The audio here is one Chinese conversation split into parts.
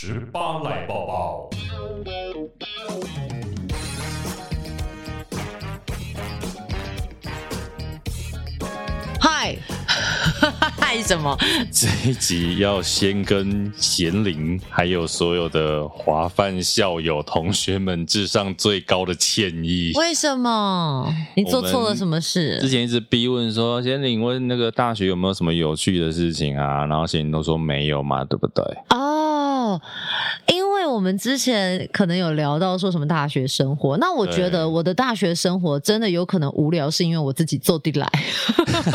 十八来报报。嗨，嗨什么？这一集要先跟贤玲还有所有的华范校友同学们致上最高的歉意。为什么？你做错了什么事？之前一直逼问说，贤玲问那个大学有没有什么有趣的事情啊？然后贤玲都说没有嘛，对不对？哦，因为我们之前可能有聊到说什么大学生活，那我觉得我的大学生活真的有可能无聊，是因为我自己做地来。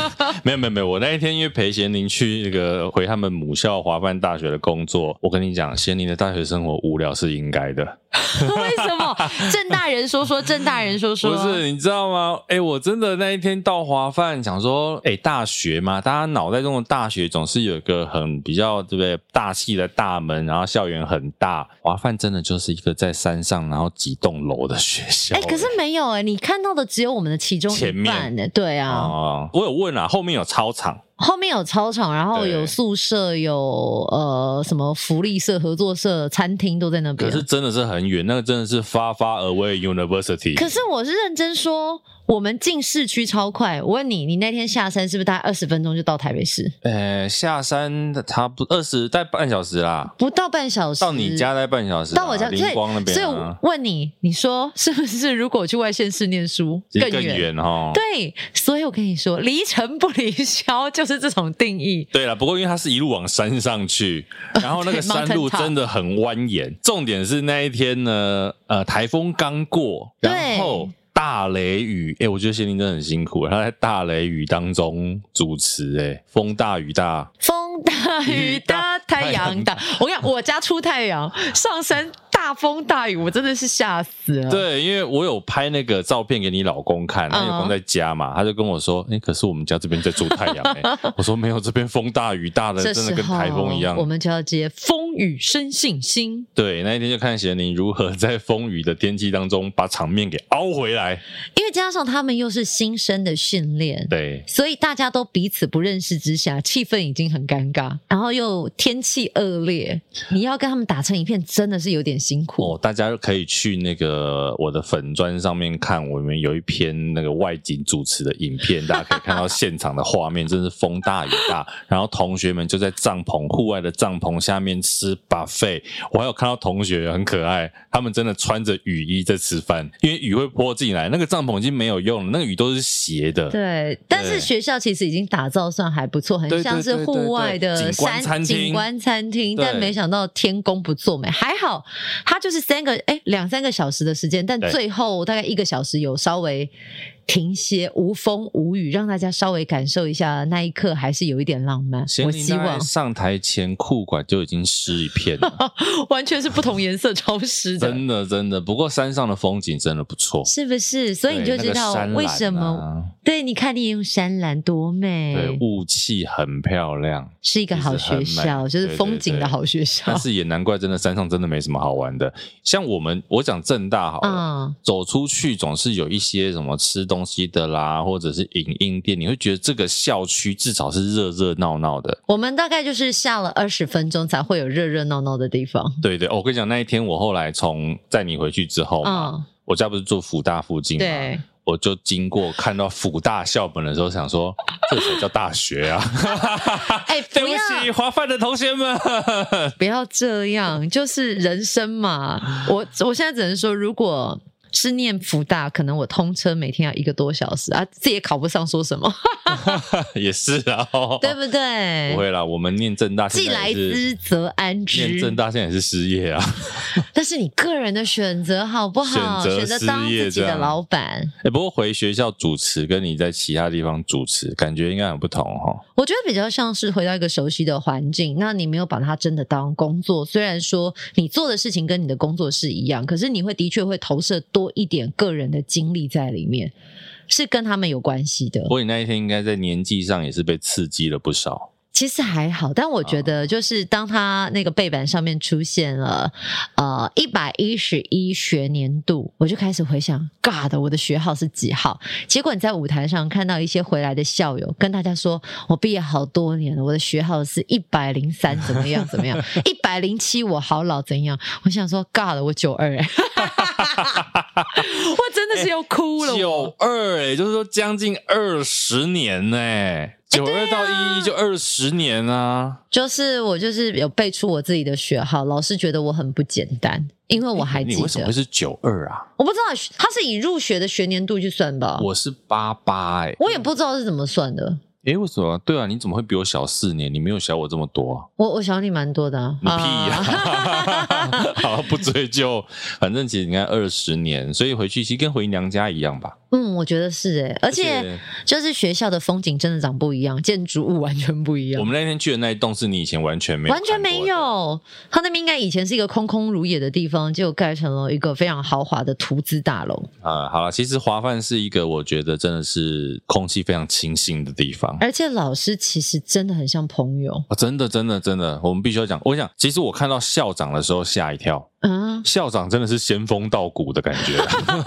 没有没有没有，我那一天因为陪贤宁去那个回他们母校华梵大学的工作，我跟你讲，贤宁的大学生活无聊是应该的。为什么？郑大人说说，郑大人说说。不是，你知道吗？哎，我真的那一天到华范，想说，哎，大学嘛，大家脑袋中的大学总是有一个很比较对不对大气的大门，然后校园很大。华范真的就是一个在山上，然后几栋楼的学校。哎，可是没有哎，你看到的只有我们的其中一半呢。对啊。哦，我有问啊，后面有操场。后面有操场，然后有宿舍，有呃什么福利社、合作社、餐厅都在那边。可是真的是很远，那个真的是 far far away university。可是我是认真说。我们进市区超快，我问你，你那天下山是不是大概二十分钟就到台北市？呃，下山差不多二十，大概半小时啦，不到半小时。到你家大概半小时，到我家灵光那边。所以我问你，你说是不是？如果去外县市念书更远哈？对，所以我跟你说，离城不离乡就是这种定义。对了，不过因为它是一路往山上去，然后那个山路真的很蜿蜒。重点是那一天呢，呃，台风刚过，然后。大雷雨，哎，我觉得谢林真的很辛苦，他在大雷雨当中主持，哎，风大雨大，风大雨大，太阳大，我跟你讲，我家出太阳，上山。大风大雨，我真的是吓死了。对，因为我有拍那个照片给你老公看，他老公在家嘛，他就跟我说：“哎，可是我们家这边在出太阳。”哎，我说没有，这边风大雨大的，真的跟台风一样。我们就要接风雨生信心。对，那一天就看贤宁如何在风雨的天气当中把场面给凹回来。因为加上他们又是新生的训练，对，所以大家都彼此不认识之下，气氛已经很尴尬，然后又天气恶劣，你要跟他们打成一片，真的是有点辛辛苦哦，大家可以去那个我的粉砖上面看，我们有一篇那个外景主持的影片，大家可以看到现场的画面，真是风大雨大。然后同学们就在帐篷户外的帐篷下面吃 buffet，我还有看到同学很可爱，他们真的穿着雨衣在吃饭，因为雨会泼进来，那个帐篷已经没有用了，那个雨都是斜的。对，但是学校其实已经打造算还不错，很像是户外的山景观餐厅，但没想到天公不作美，还好。他就是三个哎，两三个小时的时间，但最后大概一个小时有稍微。停歇，无风无雨，让大家稍微感受一下那一刻，还是有一点浪漫。我希望上台前裤管就已经湿一片了，完全是不同颜色潮湿的。真的真的，不过山上的风景真的不错，是不是？所以你就知道为什么？对，那个啊、对，你看你用山蓝多美，对，雾气很漂亮，是一个好学校，就是风景的好学校。但是也难怪，真的山上真的没什么好玩的。像我们，我讲正大好了，嗯、走出去总是有一些什么吃东西的啦，或者是影音店，你会觉得这个校区至少是热热闹闹的。我们大概就是下了二十分钟才会有热热闹闹的地方。对对，我跟你讲，那一天我后来从载你回去之后嘛，嗯、我家不是住福大附近嘛，对我就经过看到辅大校本的时候，想说这才叫大学啊！哎，对不起，华梵的同学们，不要这样，就是人生嘛。我我现在只能说，如果。是念福大，可能我通车每天要一个多小时啊，这也考不上，说什么？也是啊，对不对？不会啦，我们念正大，既来之则安之。念正大现在也是失业啊，但是你个人的选择好不好？选择当自己的老板。哎、欸，不过回学校主持跟你在其他地方主持，感觉应该很不同哈。我觉得比较像是回到一个熟悉的环境，那你没有把它真的当工作。虽然说你做的事情跟你的工作是一样，可是你会的确会投射多一点个人的经历在里面，是跟他们有关系的。不过你那一天应该在年纪上也是被刺激了不少。其实还好，但我觉得就是当他那个背板上面出现了呃一百一十一学年度，我就开始回想，God，我的学号是几号？结果你在舞台上看到一些回来的校友跟大家说，我毕业好多年了，我的学号是一百零三，怎么样？怎么样？一百零七，我好老，怎样？我想说，God，我九二，哎，我真的是要哭了，九二，哎，就是说将近二十年呢，哎。九二到一一就二十年啊！就是我就是有背出我自己的学号，老师觉得我很不简单，因为我还记得。你为什么会是九二啊？我不知道，他是以入学的学年度去算吧？我是八八哎，我也不知道是怎么算的。哎，为什么？对啊，你怎么会比我小四年？你没有小我这么多啊？我我小你蛮多的啊！你屁呀、啊！好，不追究。反正其实你看二十年，所以回去其实跟回娘家一样吧。嗯，我觉得是哎，而且就是学校的风景真的长不一样，建筑物完全不一样。我们那天去的那一栋是你以前完全没有，完全没有。它那边应该以前是一个空空如也的地方，就盖成了一个非常豪华的图资大楼。啊、嗯，好了，其实华范是一个我觉得真的是空气非常清新的地方，而且老师其实真的很像朋友啊、哦，真的真的真的，我们必须要讲。我想，其实我看到校长的时候吓一跳。嗯，校长真的是仙风道骨的感觉，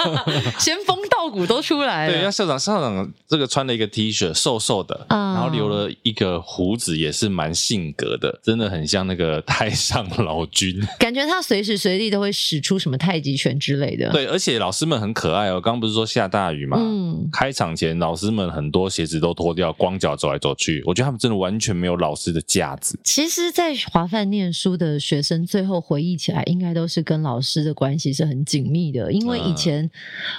仙风道骨都出来了。对，那校长校长这个穿了一个 T 恤，瘦瘦的，嗯，然后留了一个胡子，也是蛮性格的，真的很像那个太上老君。感觉他随时随地都会使出什么太极拳之类的。对，而且老师们很可爱哦。刚刚不是说下大雨嘛？嗯，开场前老师们很多鞋子都脱掉，光脚走来走去。我觉得他们真的完全没有老师的架子。其实，在华梵念书的学生，最后回忆起来，应该都。是跟老师的关系是很紧密的，因为以前，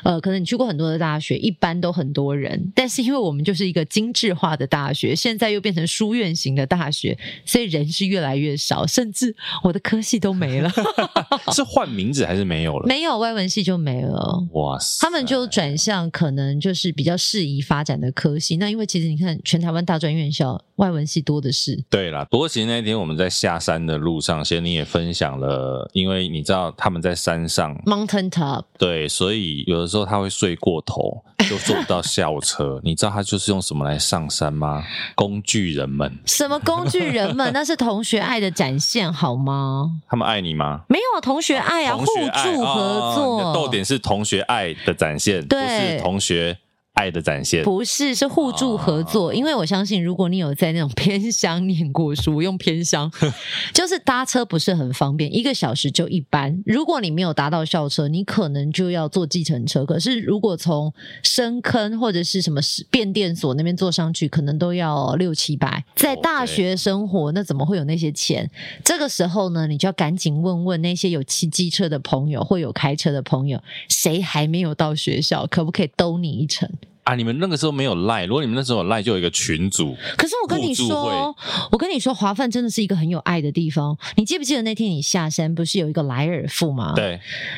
呃，可能你去过很多的大学，一般都很多人，但是因为我们就是一个精致化的大学，现在又变成书院型的大学，所以人是越来越少，甚至我的科系都没了。是换名字还是没有了？没有，外文系就没了。哇塞！他们就转向可能就是比较适宜发展的科系。那因为其实你看，全台湾大专院校外文系多的是。对啦，不过其实那天我们在下山的路上，先你也分享了，因为你。你知道他们在山上，Mountain Top，对，所以有的时候他会睡过头，就坐不到校车。你知道他就是用什么来上山吗？工具人们。什么工具人们？那是同学爱的展现，好吗？他们爱你吗？没有啊，同学爱啊，互助合作。哦、逗点是同学爱的展现，不是同学。爱的展现不是，是互助合作，因为我相信，如果你有在那种偏乡念过书，用偏乡，就是搭车不是很方便，一个小时就一班。如果你没有搭到校车，你可能就要坐计程车。可是如果从深坑或者是什么变电所那边坐上去，可能都要六七百。在大学生活，那怎么会有那些钱？这个时候呢，你就要赶紧问问那些有骑机车的朋友或有开车的朋友，谁还没有到学校，可不可以兜你一程？啊！你们那个时候没有赖，如果你们那时候有赖，就有一个群组。可是我跟你说，我跟你说，华范真的是一个很有爱的地方。你记不记得那天你下山不是有一个莱尔富吗？对，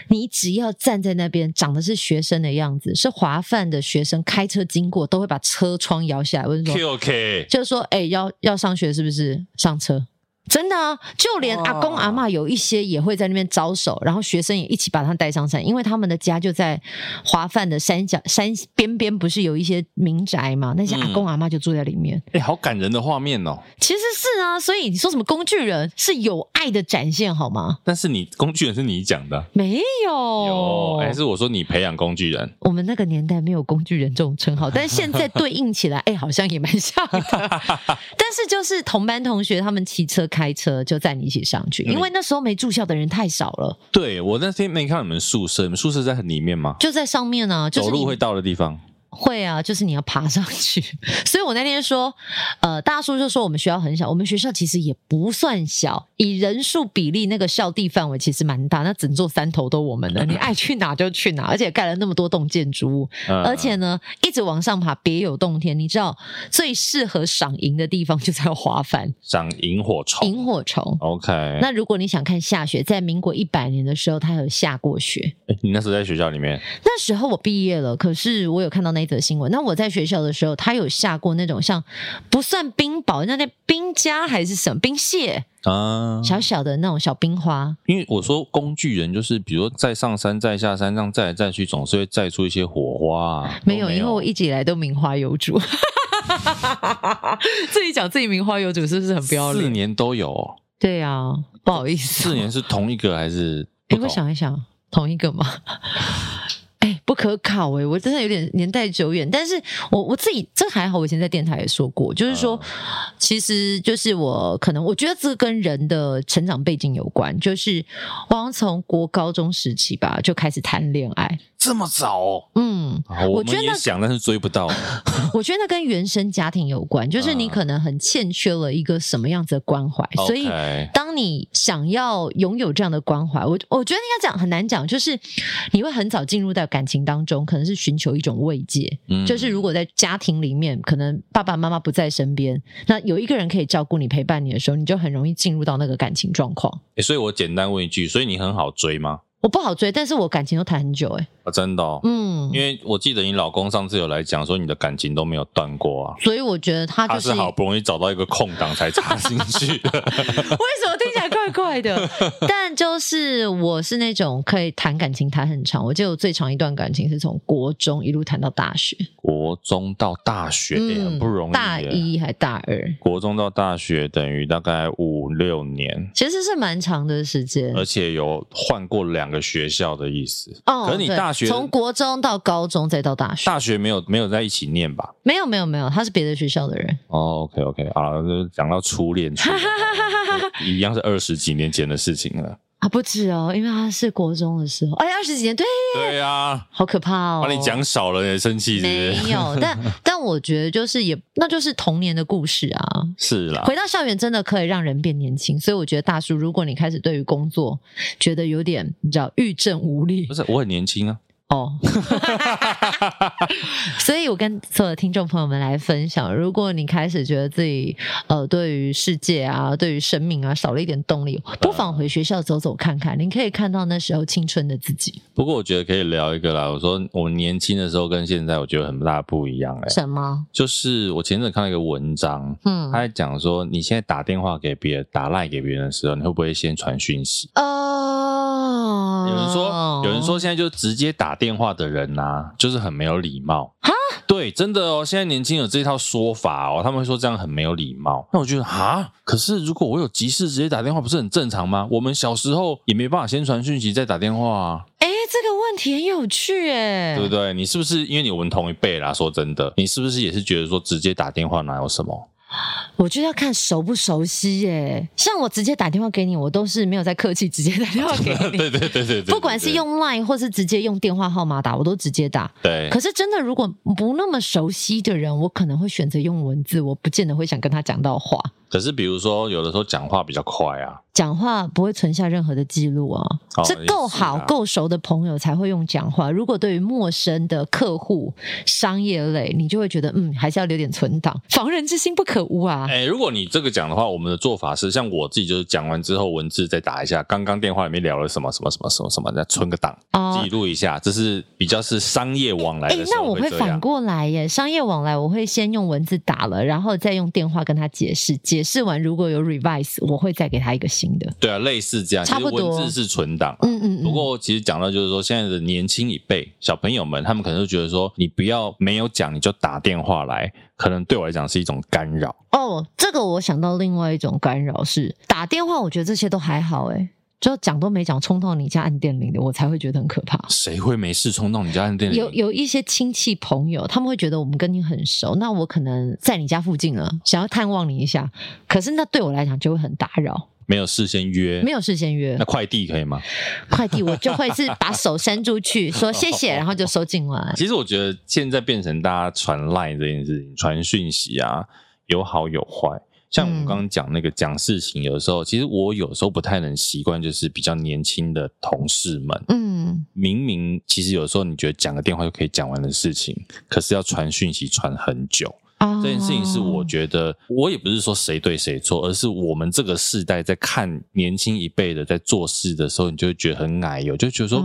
你只要站在那边，长得是学生的样子，是华范的学生，开车经过都会把车窗摇下来，问说：“OK，就是说，哎、欸，要要上学是不是？上车。”真的啊，就连阿公阿嬷有一些也会在那边招手，然后学生也一起把他带上山，因为他们的家就在华范的山脚山边边，不是有一些民宅嘛？那些阿公阿嬷就住在里面。哎、嗯欸，好感人的画面哦！其实是啊，所以你说什么工具人是有爱的展现，好吗？但是你工具人是你讲的，没有有，还是我说你培养工具人？我们那个年代没有工具人这种称号，但是现在对应起来，哎、欸，好像也蛮像的。但是就是同班同学，他们骑车开。开车就载你一起上去，因为那时候没住校的人太少了。对，我那天没看到你们宿舍，你们宿舍在很里面吗？就在上面啊，就是、走路会到的地方。会啊，就是你要爬上去，所以我那天说，呃，大叔就说我们学校很小，我们学校其实也不算小，以人数比例，那个校地范围其实蛮大，那整座山头都我们的，你爱去哪就去哪，而且盖了那么多栋建筑物，而且呢，一直往上爬，别有洞天。你知道最适合赏萤的地方就在华梵，赏萤火虫，萤火虫。OK，那如果你想看下雪，在民国一百年的时候，它有下过雪。诶，你那时候在学校里面？那时候我毕业了，可是我有看到那。那则新闻。那我在学校的时候，他有下过那种像不算冰雹，那那冰加还是什么冰屑啊，小小的那种小冰花。因为我说工具人就是，比如说再上山再下山，这样载来载去，总是会载出一些火花啊。没有，没有，因为我一直以来都名花有主。自己讲自己名花有主，是不是很不要脸？四年都有、哦。对啊，不好意思。四年是同一个还是？哎，我想一想，同一个吗？哎，不可考哎，我真的有点年代久远。但是我我自己这还好，我以前在电台也说过，就是说，嗯、其实就是我可能我觉得这跟人的成长背景有关，就是我好像从国高中时期吧就开始谈恋爱。这么早、哦？嗯，我觉得也想，但是追不到。我觉得那跟原生家庭有关，就是你可能很欠缺了一个什么样子的关怀，嗯、所以当你想要拥有这样的关怀，我我觉得应该讲很难讲，就是你会很早进入到感情当中，可能是寻求一种慰藉。嗯，就是如果在家庭里面，可能爸爸妈妈不在身边，那有一个人可以照顾你、陪伴你的时候，你就很容易进入到那个感情状况。欸，所以我简单问一句，所以你很好追吗？我不好追，但是我感情都谈很久，欸，哎，啊，真的，哦，嗯，因为我记得你老公上次有来讲说你的感情都没有断过啊，所以我觉得他就是好不容易找到一个空档才插进去的，为什么听起来怪怪的？但就是我是那种可以谈感情谈很长，我记得我最长一段感情是从国中一路谈到大学，国中到大学，嗯，也很不容易，大一还大二，国中到大学等于大概五六年，其实是蛮长的时间，而且有换过两。个学校的意思哦，可是你大学从国中到高中再到大学，大学没有没有在一起念吧？没有没有没有，他是别的学校的人。哦，OK OK 啊，讲到初恋，一样是二十几年前的事情了。啊，不止哦，因为他是国中的时候，哎，二十几年，对，对呀、啊，好可怕哦！把你讲少了，也生气？没有，但但我觉得就是也，那就是童年的故事啊。是啦，回到校园真的可以让人变年轻，所以我觉得大叔，如果你开始对于工作觉得有点你知道欲症无力，不是，我很年轻啊。哦，所以我跟所有的听众朋友们来分享，如果你开始觉得自己呃对于世界啊、对于生命啊少了一点动力，不妨回学校走走看看，你可以看到那时候青春的自己。不过我觉得可以聊一个啦，我说我年轻的时候跟现在，我觉得很大不一样哎、欸。什么？就是我前阵看到一个文章，嗯，他在讲说，你现在打电话给别人、打赖给别人的时候，你会不会先传讯息？哦，有人说，有人说现在就直接打。电话的人呐、啊，就是很没有礼貌。哈，对，真的哦。现在年轻人有这套说法哦，他们会说这样很没有礼貌。那我觉得哈，可是如果我有急事直接打电话，不是很正常吗？我们小时候也没办法先传讯息再打电话啊。哎，这个问题很有趣哎，对不对？你是不是因为你我们同一辈啦？说真的，你是不是也是觉得说直接打电话哪有什么？我觉得要看熟不熟悉耶，像我直接打电话给你，我都是没有在客气，直接打电话给你。对对对对对，不管是用 Line 或是直接用电话号码打，我都直接打。对。可是真的，如果不那么熟悉的人，我可能会选择用文字，我不见得会想跟他讲到话。可是比如说，有的时候讲话比较快啊。讲话不会存下任何的记录啊，是够好够熟的朋友才会用讲话。如果对于陌生的客户、商业类，你就会觉得嗯，还是要留点存档，防人之心不可无啊。哎，如果你这个讲的话，我们的做法是，像我自己就是讲完之后，文字再打一下，刚刚电话里面聊了什么什么什么什么什么，再存个档，记录一下，这是比较是商业往来的。哎，那我会反过来耶，商业往来我会先用文字打了，然后再用电话跟他解释，解释完如果有 revise，我会再给他一个新的。对啊，类似这样，差不多文字是存档。嗯嗯，嗯。不过其实讲到就是说，现在的年轻一辈小朋友们，他们可能就觉得说，你不要没有讲你就打电话来，可能对我来讲是一种干扰。哦，这个我想到另外一种干扰是打电话，我觉得这些都还好，诶就讲都没讲，冲到你家按电铃的，我才会觉得很可怕。谁会没事冲到你家按电铃？有有一些亲戚朋友，他们会觉得我们跟你很熟，那我可能在你家附近了，想要探望你一下，可是那对我来讲就会很打扰。没有事先约，没有事先约，那快递可以吗？快递我就会是把手伸出去 说谢谢，然后就收进来。其实我觉得现在变成大家传 line 这件事情，传讯息啊，有好有坏。像我们刚刚讲那个讲事情，有的时候、嗯、其实我有时候不太能习惯，就是比较年轻的同事们，嗯，明明其实有时候你觉得讲个电话就可以讲完的事情，可是要传讯息传很久。这件事情是我觉得，我也不是说谁对谁错，而是我们这个世代在看年轻一辈的在做事的时候，你就会觉得很矮油，就觉得说，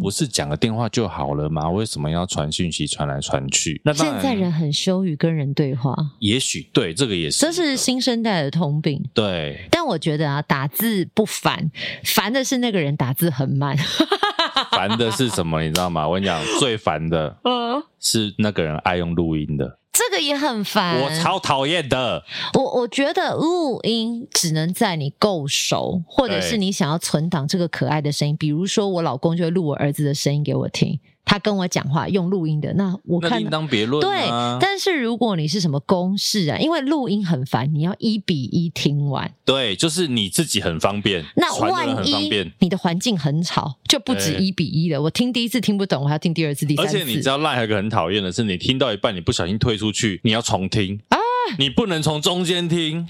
不是讲个电话就好了吗？为什么要传讯息传来传去？那现在人很羞于跟人对话，也许对这个也是，这是新生代的通病。对，但我觉得啊，打字不烦，烦的是那个人打字很慢。烦的是什么？你知道吗？我跟你讲，最烦的，嗯，是那个人爱用录音的。这个也很烦，我超讨厌的。我我觉得录音只能在你够熟，或者是你想要存档这个可爱的声音。比如说，我老公就会录我儿子的声音给我听。他跟我讲话用录音的，那我看当别论。对，但是如果你是什么公式啊，因为录音很烦，你要一比一听完。对，就是你自己很方便，那万一你的环境很吵，就不止一比一了。我听第一次听不懂，我还要听第二次、第三次。而且你知道赖还有个很讨厌的是，你听到一半，你不小心退出去，你要重听啊。你不能从中间听，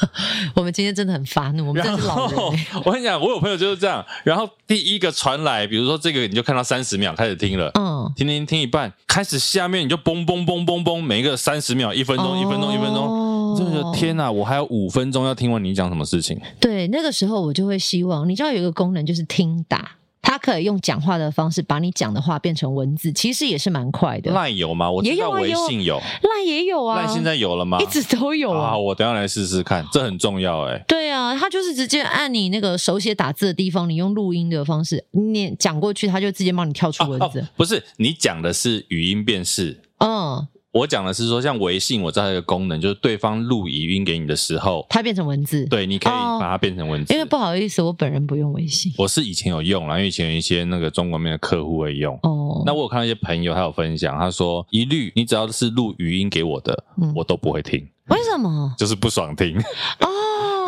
我们今天真的很发怒。我们真是老人、欸。我跟你讲，我有朋友就是这样。然后第一个传来，比如说这个，你就看到三十秒开始听了，嗯，听听听一半，开始下面你就嘣嘣嘣嘣嘣，每一个三十秒、一分钟、哦、一分钟、一分钟，真的天哪！我还有五分钟要听完你讲什么事情。对，那个时候我就会希望，你知道有一个功能就是听打。他可以用讲话的方式把你讲的话变成文字，其实也是蛮快的。赖有吗？我知道微信有，赖也有啊。赖现在有了吗？一直都有啊。好，我等下来试试看，这很重要哎、欸。对啊，他就是直接按你那个手写打字的地方，你用录音的方式念讲过去，他就直接帮你跳出文字。不是，你讲的是语音辨识。嗯。我讲的是说，像微信，我知道一个功能，就是对方录语音给你的时候，它变成文字。对，你可以把它变成文字。哦、因为不好意思，我本人不用微信。我是以前有用啦，因为以前有一些那个中国面的客户会用。哦。那我有看到一些朋友，他有分享，他说一律你只要是录语音给我的，嗯、我都不会听。为什么？就是不爽听。哦。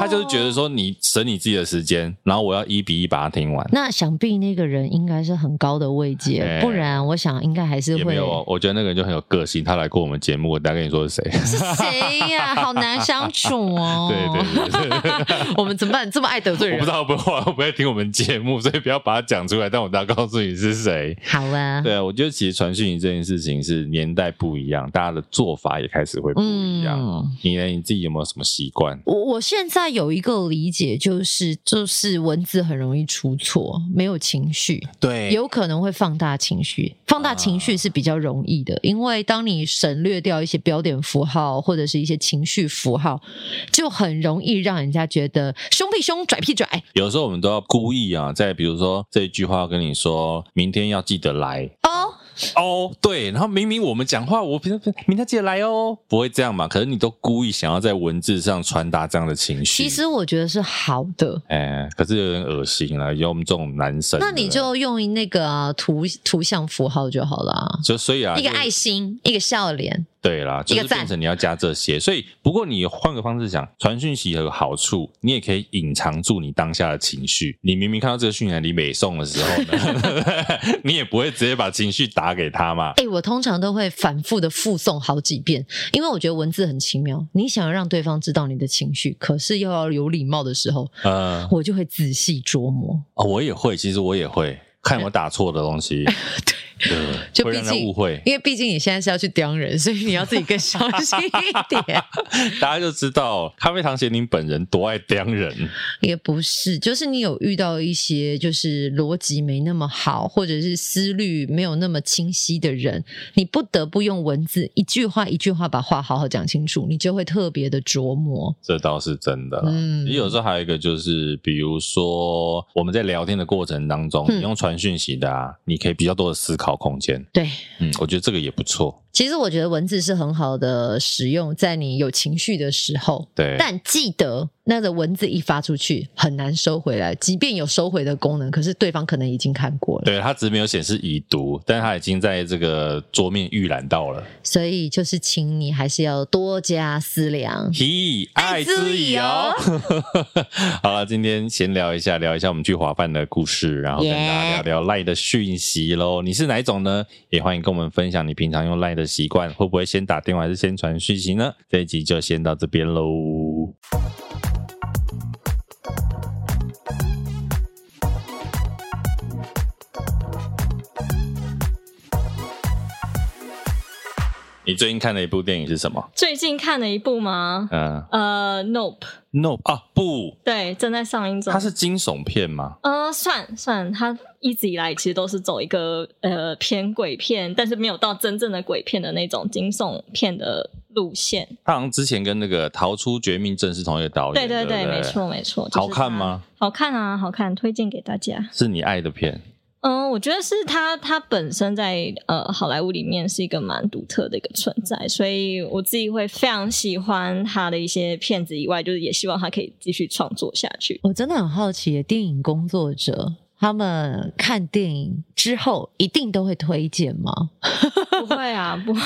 他就是觉得说，你省你自己的时间，然后我要一比一把它听完。那想必那个人应该是很高的位阶，欸、不然我想应该还是会。没有，我觉得那个人就很有个性。他来过我们节目，我大概跟你说是谁？是谁呀？好难相处哦。对 对对，对 我们怎么办？这么爱得罪人？我不知道会不会不会听我们节目，所以不要把它讲出来。但我大概告诉你是谁。好啊。对啊，我觉得其实传讯息这件事情是年代不一样，大家的做法也开始会不一样。嗯、你呢？你自己有没有什么习惯？我我现在有一个理。解就是就是文字很容易出错，没有情绪，对，有可能会放大情绪，放大情绪是比较容易的，因为当你省略掉一些标点符号或者是一些情绪符号，就很容易让人家觉得凶屁凶，拽屁拽。有时候我们都要故意啊，在比如说这一句话要跟你说，明天要记得来哦。哦，对，然后明明我们讲话，我平常明天记得来哦，不会这样嘛？可是你都故意想要在文字上传达这样的情绪。其实我觉得是好的，哎，可是有点恶心了，有我们这种男生。那你就用那个、啊、图图像符号就好了，就所以啊，一个爱心，一个笑脸。对啦，就是变成你要加这些，所以不过你换个方式讲，传讯息有个好处，你也可以隐藏住你当下的情绪。你明明看到这个讯息你没送的时候呢，你也不会直接把情绪打给他嘛。哎、欸，我通常都会反复的复送好几遍，因为我觉得文字很奇妙。你想要让对方知道你的情绪，可是又要有礼貌的时候，嗯，我就会仔细琢磨。哦，我也会，其实我也会看有没有打错的东西。对。对，就毕竟误会，因为毕竟你现在是要去刁人，所以你要自己更小心一点。大家就知道咖啡糖贤宁本人多爱刁人，也不是，就是你有遇到一些就是逻辑没那么好，或者是思虑没有那么清晰的人，你不得不用文字一句话一句话把话好好讲清楚，你就会特别的琢磨。这倒是真的。嗯，你有时候还有一个就是，比如说我们在聊天的过程当中，嗯、你用传讯息的啊，你可以比较多的思考。空间对，嗯，我觉得这个也不错。其实我觉得文字是很好的使用，在你有情绪的时候。对，但记得那个文字一发出去很难收回来，即便有收回的功能，可是对方可能已经看过了。对，他只是没有显示已读，但是他已经在这个桌面预览到了。所以就是，请你还是要多加思量。嘿，爱之以哦。好了，今天闲聊一下，聊一下我们去华饭的故事，然后跟大家聊聊赖的讯息喽。你是哪一种呢？也欢迎跟我们分享你平常用赖的。的习惯会不会先打电话还是先传讯息呢？这一集就先到这边喽。你最近看的一部电影是什么？最近看的一部吗？嗯，呃，Nope，Nope 啊，不，对，正在上映中。它是惊悚片吗？呃，算算，它一直以来其实都是走一个呃偏鬼片，但是没有到真正的鬼片的那种惊悚片的路线。它好像之前跟那个《逃出绝命镇》是同一个导演，对对对，对对没错没错。就是、好看吗？好看啊，好看，推荐给大家。是你爱的片。嗯，我觉得是他，他本身在呃好莱坞里面是一个蛮独特的一个存在，所以我自己会非常喜欢他的一些片子以外，就是也希望他可以继续创作下去。我真的很好奇，电影工作者他们看电影之后一定都会推荐吗？不会啊，不会，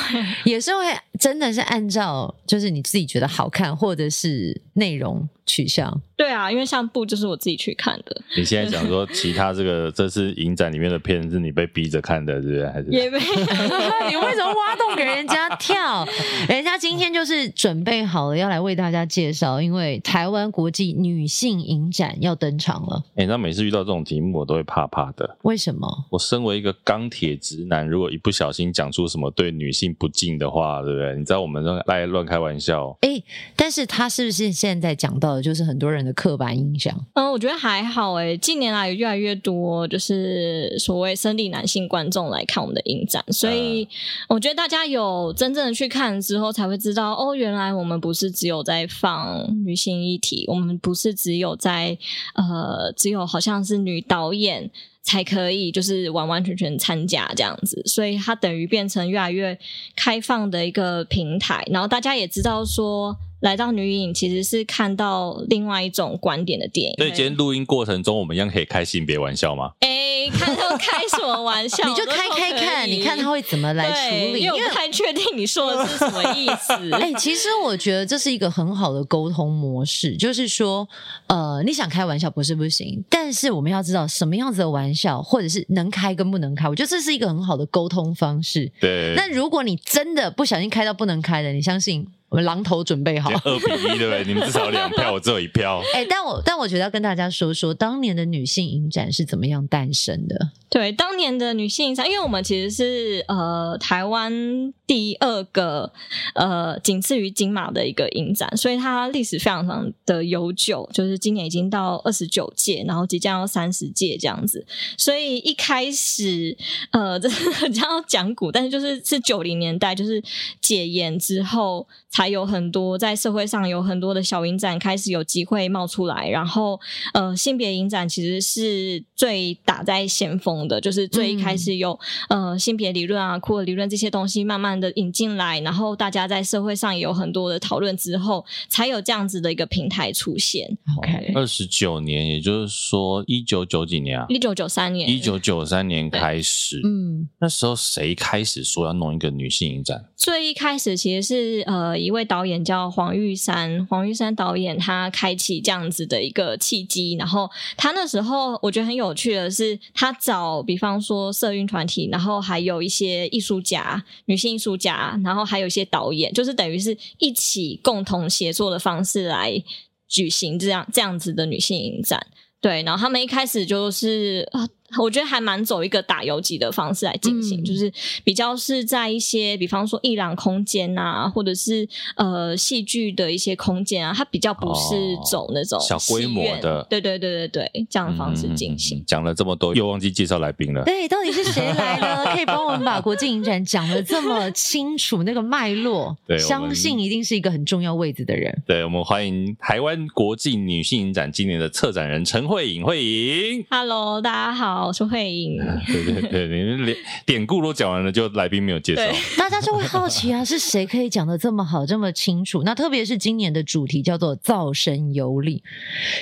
也是会真的是按照就是你自己觉得好看，或者是内容。取向对啊，因为像布就是我自己去看的。你现在讲说其他这个 这次影展里面的片是你被逼着看的，是不是？还是也没有？你为什么挖洞给人家跳？人家今天就是准备好了要来为大家介绍，因为台湾国际女性影展要登场了。哎、欸，那每次遇到这种题目，我都会怕怕的。为什么？我身为一个钢铁直男，如果一不小心讲出什么对女性不敬的话，对不对？你知道我们乱来乱开玩笑。哎、欸，但是他是不是现在讲到的？就是很多人的刻板印象。嗯，我觉得还好诶。近年来越来越多就是所谓生理男性观众来看我们的影展，所以我觉得大家有真正的去看之后，才会知道哦，原来我们不是只有在放女性议题，我们不是只有在呃，只有好像是女导演才可以就是完完全全参加这样子，所以它等于变成越来越开放的一个平台，然后大家也知道说。来到女影其实是看到另外一种观点的电影。所以今天录音过程中，我们一样可以开性别玩笑吗？哎、欸，看他开什么玩笑？你就开开看，你看他会怎么来处理？因为我不太确定你说的是什么意思。哎、欸，其实我觉得这是一个很好的沟通模式，就是说，呃，你想开玩笑不是不行，但是我们要知道什么样子的玩笑，或者是能开跟不能开。我觉得这是一个很好的沟通方式。对。那如果你真的不小心开到不能开的，你相信？我们榔头准备好，二比一，对不对？你们至少两票，我只有一票。哎、欸，但我但我觉得要跟大家说说，当年的女性影展是怎么样诞生的？对，当年的女性影展，因为我们其实是呃台湾第二个呃仅次于金马的一个影展，所以它历史非常非常的悠久，就是今年已经到二十九届，然后即将要三十届这样子。所以一开始呃，这是很像要讲古，但是就是是九零年代，就是解严之后。还有很多在社会上有很多的小影展开始有机会冒出来，然后呃性别影展其实是最打在先锋的，就是最一开始有、嗯、呃性别理论啊、酷儿理论这些东西慢慢的引进来，然后大家在社会上也有很多的讨论之后，才有这样子的一个平台出现。OK，二十九年，也就是说一九九几年啊，一九九三年，一九九三年开始，嗯，那时候谁开始说要弄一个女性影展？最一开始其实是呃。一位导演叫黄玉山，黄玉山导演他开启这样子的一个契机，然后他那时候我觉得很有趣的是，他找比方说社运团体，然后还有一些艺术家、女性艺术家，然后还有一些导演，就是等于是一起共同协作的方式来举行这样这样子的女性影展。对，然后他们一开始就是。我觉得还蛮走一个打游击的方式来进行，嗯，就是比较是在一些，比方说艺廊空间啊，或者是呃戏剧的一些空间啊，它比较不是走那种，哦，小规模的，对对对对对，这样的方式进行。讲，嗯，了这么多，又忘记介绍来宾了。对，到底是谁来呢？可以帮我们把国际影展讲的这么清楚，那个脉络，对，相信一定是一个很重要位置的人。对，我们欢迎台湾国际女性影展今年的策展人陈慧颖，慧颖。Hello，大家好。我是慧颖，对对对，你连 典故都讲完了，就来宾没有介绍，大家就会好奇啊，是谁可以讲的这么好，这么清楚？那特别是今年的主题叫做“造声游历”，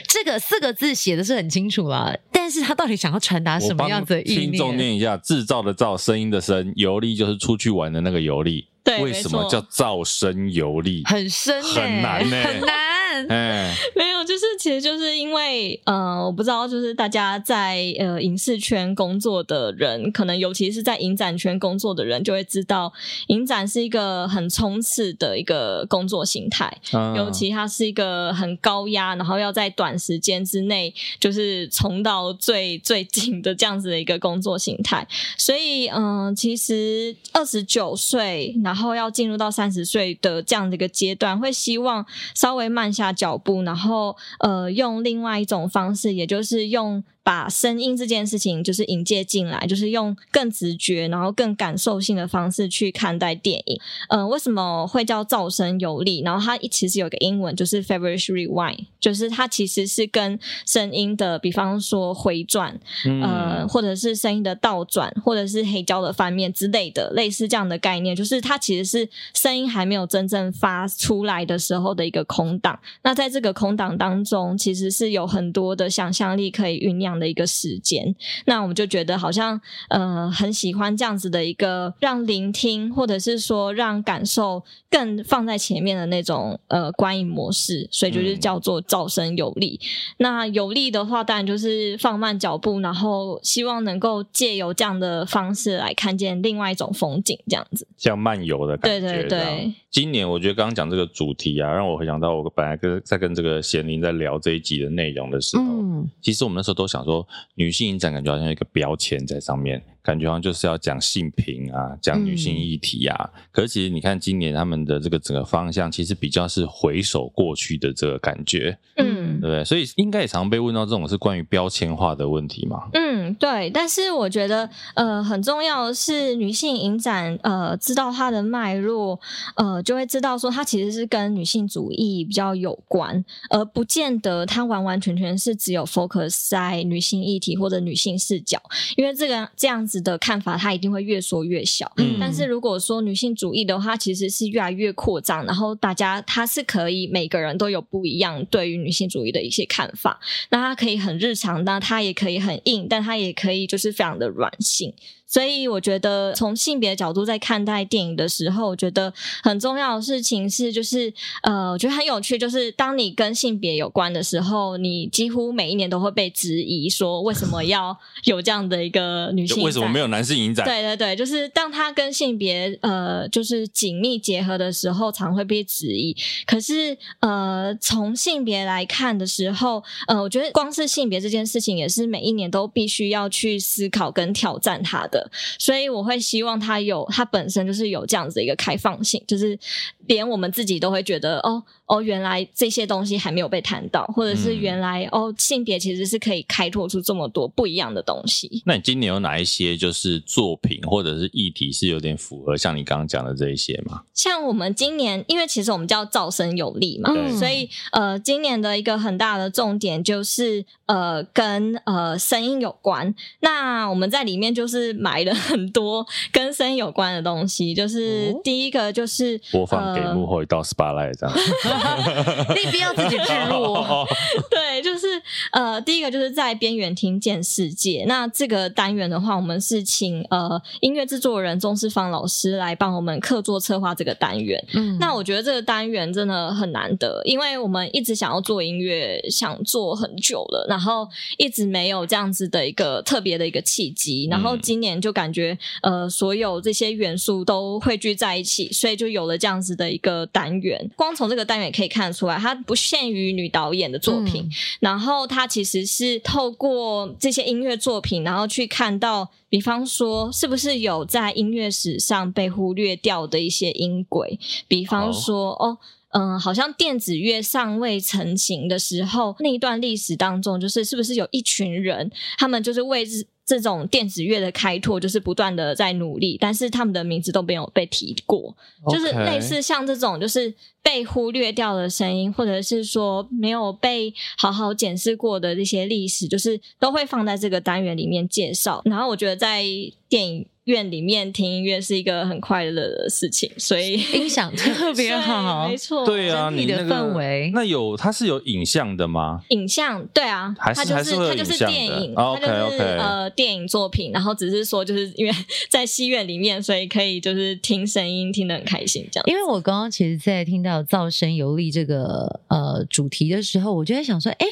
这个四个字写的是很清楚啦，但是他到底想要传达什么样子的意念？听众念一下：制造的造，声音的声，游历就是出去玩的那个游历。对，为什么叫造声游历？很深、欸，很难呢、欸，很难。哎，没有，就是其实就是因为呃，我不知道，就是大家在呃影视圈工作的人，可能尤其是在影展圈工作的人，就会知道影展是一个很冲刺的一个工作形态，嗯、尤其它是一个很高压，然后要在短时间之内就是冲到最最近的这样子的一个工作形态，所以嗯、呃，其实二十九岁，然后要进入到三十岁的这样的一个阶段，会希望稍微慢下脚步，然后呃，用另外一种方式，也就是用。把声音这件事情就是引介进来，就是用更直觉，然后更感受性的方式去看待电影。呃，为什么会叫噪声游历？然后它其实有个英文，就是 Feverish Rewind，就是它其实是跟声音的，比方说回转，呃，或者是声音的倒转，或者是黑胶的翻面之类的，类似这样的概念。就是它其实是声音还没有真正发出来的时候的一个空档。那在这个空档当中，其实是有很多的想象力可以酝酿的一个时间，那我们就觉得好像呃很喜欢这样子的一个让聆听或者是说让感受更放在前面的那种呃观影模式，所以就是叫做噪声有力。嗯、那有力的话，当然就是放慢脚步，然后希望能够借由这样的方式来看见另外一种风景，这样子像漫游的感觉。对对对。今年我觉得刚刚讲这个主题啊，让我回想到我本来跟在跟这个贤玲在聊这一集的内容的时候，嗯、其实我们那时候都想。说女性影展感觉好像有一个标签在上面，感觉好像就是要讲性平啊，讲女性议题啊。嗯、可是其实你看今年他们的这个整个方向，其实比较是回首过去的这个感觉，嗯，对不对？所以应该也常被问到这种是关于标签化的问题嘛？嗯，对。但是我觉得呃很重要的是女性影展呃知道它的脉络，呃就会知道说它其实是跟女性主义比较有关，而不见得它完完全全是只有 focus 在女性议题或者女性视角，因为这个这样子的看法，它一定会越缩越小。嗯，但是如果说女性主义的话，其实是越来越扩张，然后大家它是可以每个人都有不一样对于女性主义的一些看法。那它可以很日常，那它也可以很硬，但它也可以就是非常的软性。所以我觉得，从性别的角度在看待电影的时候，我觉得很重要的事情是，就是呃，我觉得很有趣，就是当你跟性别有关的时候，你几乎每一年都会被质疑说，为什么要有这样的一个女性？为什么没有男性影展？对对对，就是当它跟性别呃，就是紧密结合的时候，常会被质疑。可是呃，从性别来看的时候，呃，我觉得光是性别这件事情，也是每一年都必须要去思考跟挑战它的。所以我会希望他有，他本身就是有这样子一个开放性，就是连我们自己都会觉得哦。哦，原来这些东西还没有被谈到，或者是原来、嗯、哦，性别其实是可以开拓出这么多不一样的东西。那你今年有哪一些就是作品或者是议题是有点符合像你刚刚讲的这一些吗？像我们今年，因为其实我们叫噪声有力嘛，对所以呃，今年的一个很大的重点就是呃，跟呃声音有关。那我们在里面就是埋了很多跟声音有关的东西，就是第一个就是、哦、播放给幕后一道 spotlight 这样。你不要自己置入。对，就是呃，第一个就是在边缘听见世界。那这个单元的话，我们是请呃音乐制作人钟世芳老师来帮我们客座策划这个单元。嗯，那我觉得这个单元真的很难得，因为我们一直想要做音乐，想做很久了，然后一直没有这样子的一个特别的一个契机。然后今年就感觉呃，所有这些元素都汇聚在一起，所以就有了这样子的一个单元。光从这个单元。也可以看得出来，它不限于女导演的作品，嗯、然后它其实是透过这些音乐作品，然后去看到，比方说是不是有在音乐史上被忽略掉的一些音轨，比方说哦，嗯、好像电子乐尚未成型的时候，那一段历史当中，就是是不是有一群人，他们就是为之。这种电子乐的开拓，就是不断的在努力，但是他们的名字都没有被提过.就是类似像这种，就是被忽略掉的声音，或者是说没有被好好检视过的这些历史，就是都会放在这个单元里面介绍。然后我觉得在电影院里面听音乐是一个很快乐的事情，所以音响特 别好，没错，对啊，你的氛围。那有它是有影像的吗？影像，对啊，还是它就是它就是电影，它就是呃电影作品，然后只是说就是因为 在戏院里面，所以可以就是听声音听得很开心这样。因为我刚刚其实，在听到噪声游历这个呃主题的时候，我就在想说，哎，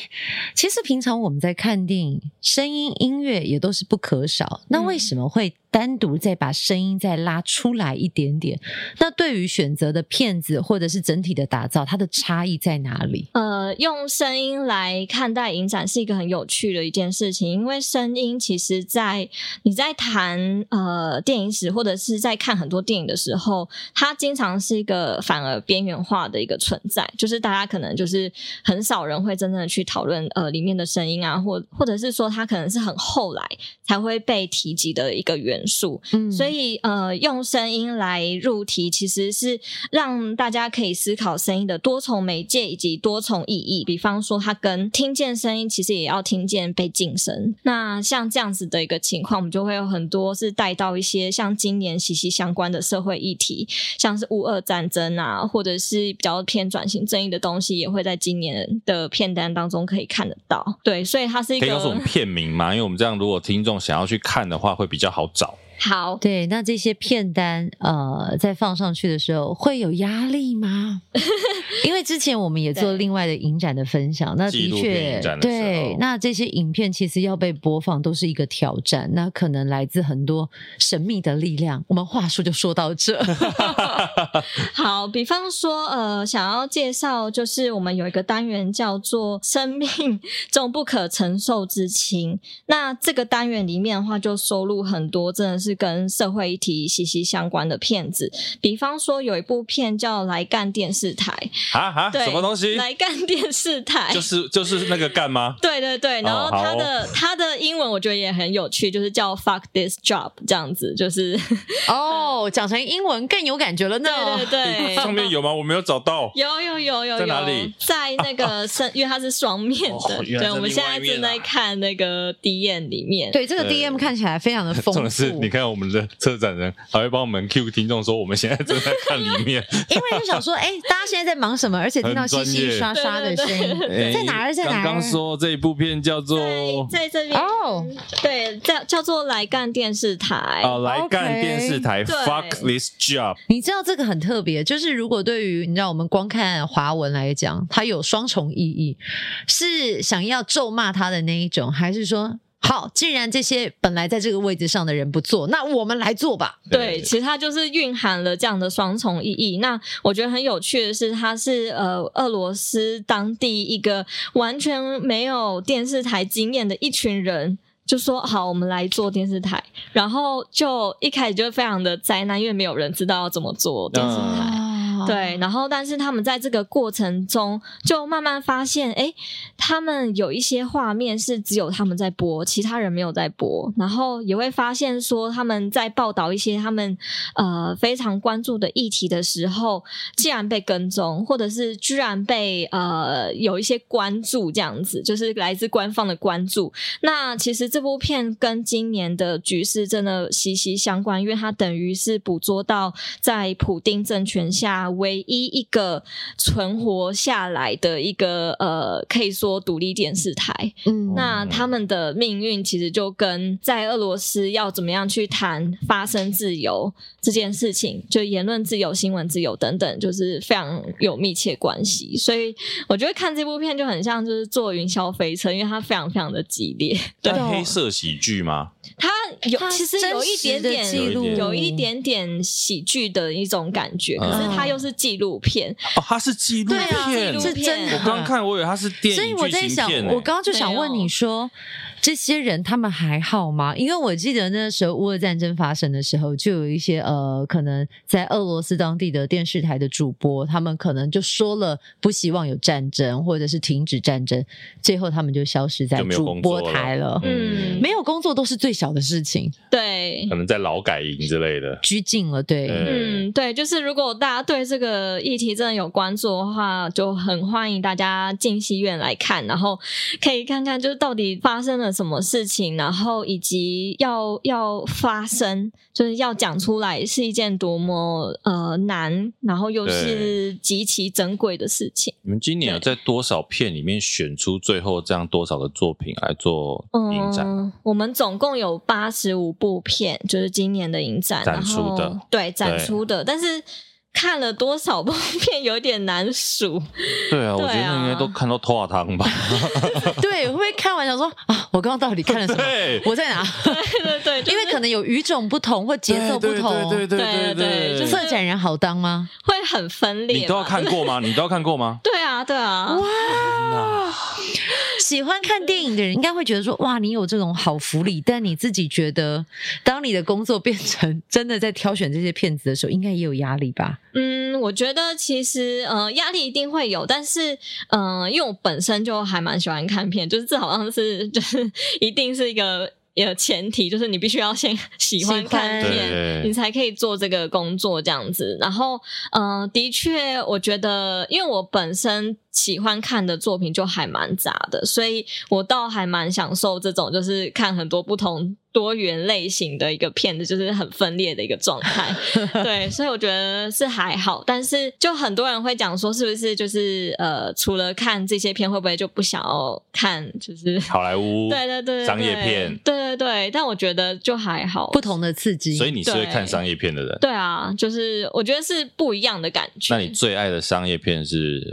其实平常我们在看电影，声音音乐也都是不可少，那为什么会？单独再把声音再拉出来一点点，那对于选择的片子或者是整体的打造，它的差异在哪里？呃，用声音来看待影展是一个很有趣的一件事情，因为声音其实在你在谈呃电影史或者是在看很多电影的时候，它经常是一个反而边缘化的一个存在，就是大家可能就是很少人会真正的去讨论呃里面的声音啊，或或者是说它可能是很后来才会被提及的一个元素，嗯，所以呃，用声音来入题，其实是让大家可以思考声音的多重媒介以及多重意义。比方说，它跟听见声音，其实也要听见被静声。那像这样子的一个情况，我们就会有很多是带到一些像今年息息相关的社会议题，像是乌俄战争啊，或者是比较偏转型正义的东西，也会在今年的片单当中可以看得到。对，所以它是一个可以告诉我们片名吗？因为我们这样，如果听众想要去看的话，会比较好找。好，对，那这些片单呃，在放上去的时候会有压力吗？因为之前我们也做另外的影展的分享，那的确对，那这些影片其实要被播放都是一个挑战，那可能来自很多神秘的力量。我们话术就说到这 好，比方说呃，想要介绍就是我们有一个单元叫做“生命中不可承受之轻”，那这个单元里面的话就收录很多真的是。跟社会议题息息相关的片子，比方说有一部片叫《来干电视台》啊哈，什么东西？来干电视台就是就是那个干吗？对对对，然后它的它、哦、的英文我觉得也很有趣，就是叫 Fuck this job 这样子，就是 哦，讲成英文更有感觉了呢。对对对，上面有吗？我没有找到。有有有有，有在哪里？在那个声，因为它是双面的。哦、对，我们现在正在看那个 DM 里面。对，这个 DM 看起来非常的丰富。你看。我们的策展人还会帮我们 cue 听众说，我们现在正在看里面，因为就想说，哎、欸，大家现在在忙什么？而且听到稀稀刷刷的声音，在哪儿？在哪儿？刚刚说这一部片叫做在，在这边哦，对，叫叫做来干电视台哦，来干电视台、，Fuck this job。你知道这个很特别，就是如果对于你知道我们光看华文来讲，它有双重意义，是想要咒骂他的那一种，还是说？好，既然这些本来在这个位置上的人不做，那我们来做吧。对，其实它就是蕴含了这样的双重意义。那我觉得很有趣的是，它是呃俄罗斯当地一个完全没有电视台经验的一群人，就说好，我们来做电视台。然后就一开始就非常的灾难，因为没有人知道要怎么做电视台。嗯对，然后但是他们在这个过程中就慢慢发现，哎，他们有一些画面是只有他们在播，其他人没有在播。然后也会发现说，他们在报道一些他们呃非常关注的议题的时候，竟然被跟踪，或者是居然被呃有一些关注，这样子就是来自官方的关注。那其实这部片跟今年的局势真的息息相关，因为它等于是捕捉到在普丁政权下。唯一一个存活下来的一个呃，可以说独立电视台，嗯，那他们的命运其实就跟在俄罗斯要怎么样去谈发声自由这件事情，就言论自由、新闻自由等等，就是非常有密切关系。所以我觉得看这部片就很像就是坐云霄飞车，因为它非常非常的激烈。对，黑色喜剧吗？它有，其实有一点点记录，有一点点喜剧的一种感觉，可是它又。是纪录片哦，它是纪录片，是真的。我刚看，我以为它是电影。所以我在想，我刚刚就想问你说。这些人他们还好吗？因为我记得那时候乌俄战争发生的时候，就有一些呃，可能在俄罗斯当地的电视台的主播，他们可能就说了不希望有战争，或者是停止战争，最后他们就消失在主播台了。了嗯，没有工作都是最小的事情。对，可能在劳改营之类的拘禁了。对，嗯，对，就是如果大家对这个议题真的有关注的话，就很欢迎大家进戏院来看，然后可以看看就是到底发生了。了什么事情，然后以及要要发声，就是要讲出来是一件多么呃难，然后又是极其珍贵的事情。你们今年有在多少片里面选出最后这样多少的作品来做影展？嗯，我们总共有八十五部片，就是今年的影展展出的，对，展出的，但是。看了多少部片有点难数，对啊，我觉得应该都看到拖把汤吧。对，会不会看完想说啊，我刚刚到底看了什么？我在哪？对对对，因为可能有语种不同或节奏不同。对对对对对，策展人好当吗？会很分裂。你都要看过吗？你都要看过吗？对啊，对啊。哇，喜欢看电影的人应该会觉得说哇，你有这种好福利。但你自己觉得，当你的工作变成真的在挑选这些片子的时候，应该也有压力吧？嗯，我觉得其实呃压力一定会有，但是嗯、呃，因为我本身就还蛮喜欢看片，就是这好像是就是一定是一个有前提，就是你必须要先 喜欢看片，你才可以做这个工作这样子。然后嗯、呃，的确，我觉得因为我本身。喜欢看的作品就还蛮杂的，所以我倒还蛮享受这种，就是看很多不同多元类型的一个片子，就是很分裂的一个状态。对，所以我觉得是还好，但是就很多人会讲说，是不是就是呃，除了看这些片，会不会就不想要看就是好莱坞？对对对，商业片。对对对，但我觉得就还好，不同的刺激。所以你是会看商业片的人？对啊，就是我觉得是不一样的感觉。那你最爱的商业片是？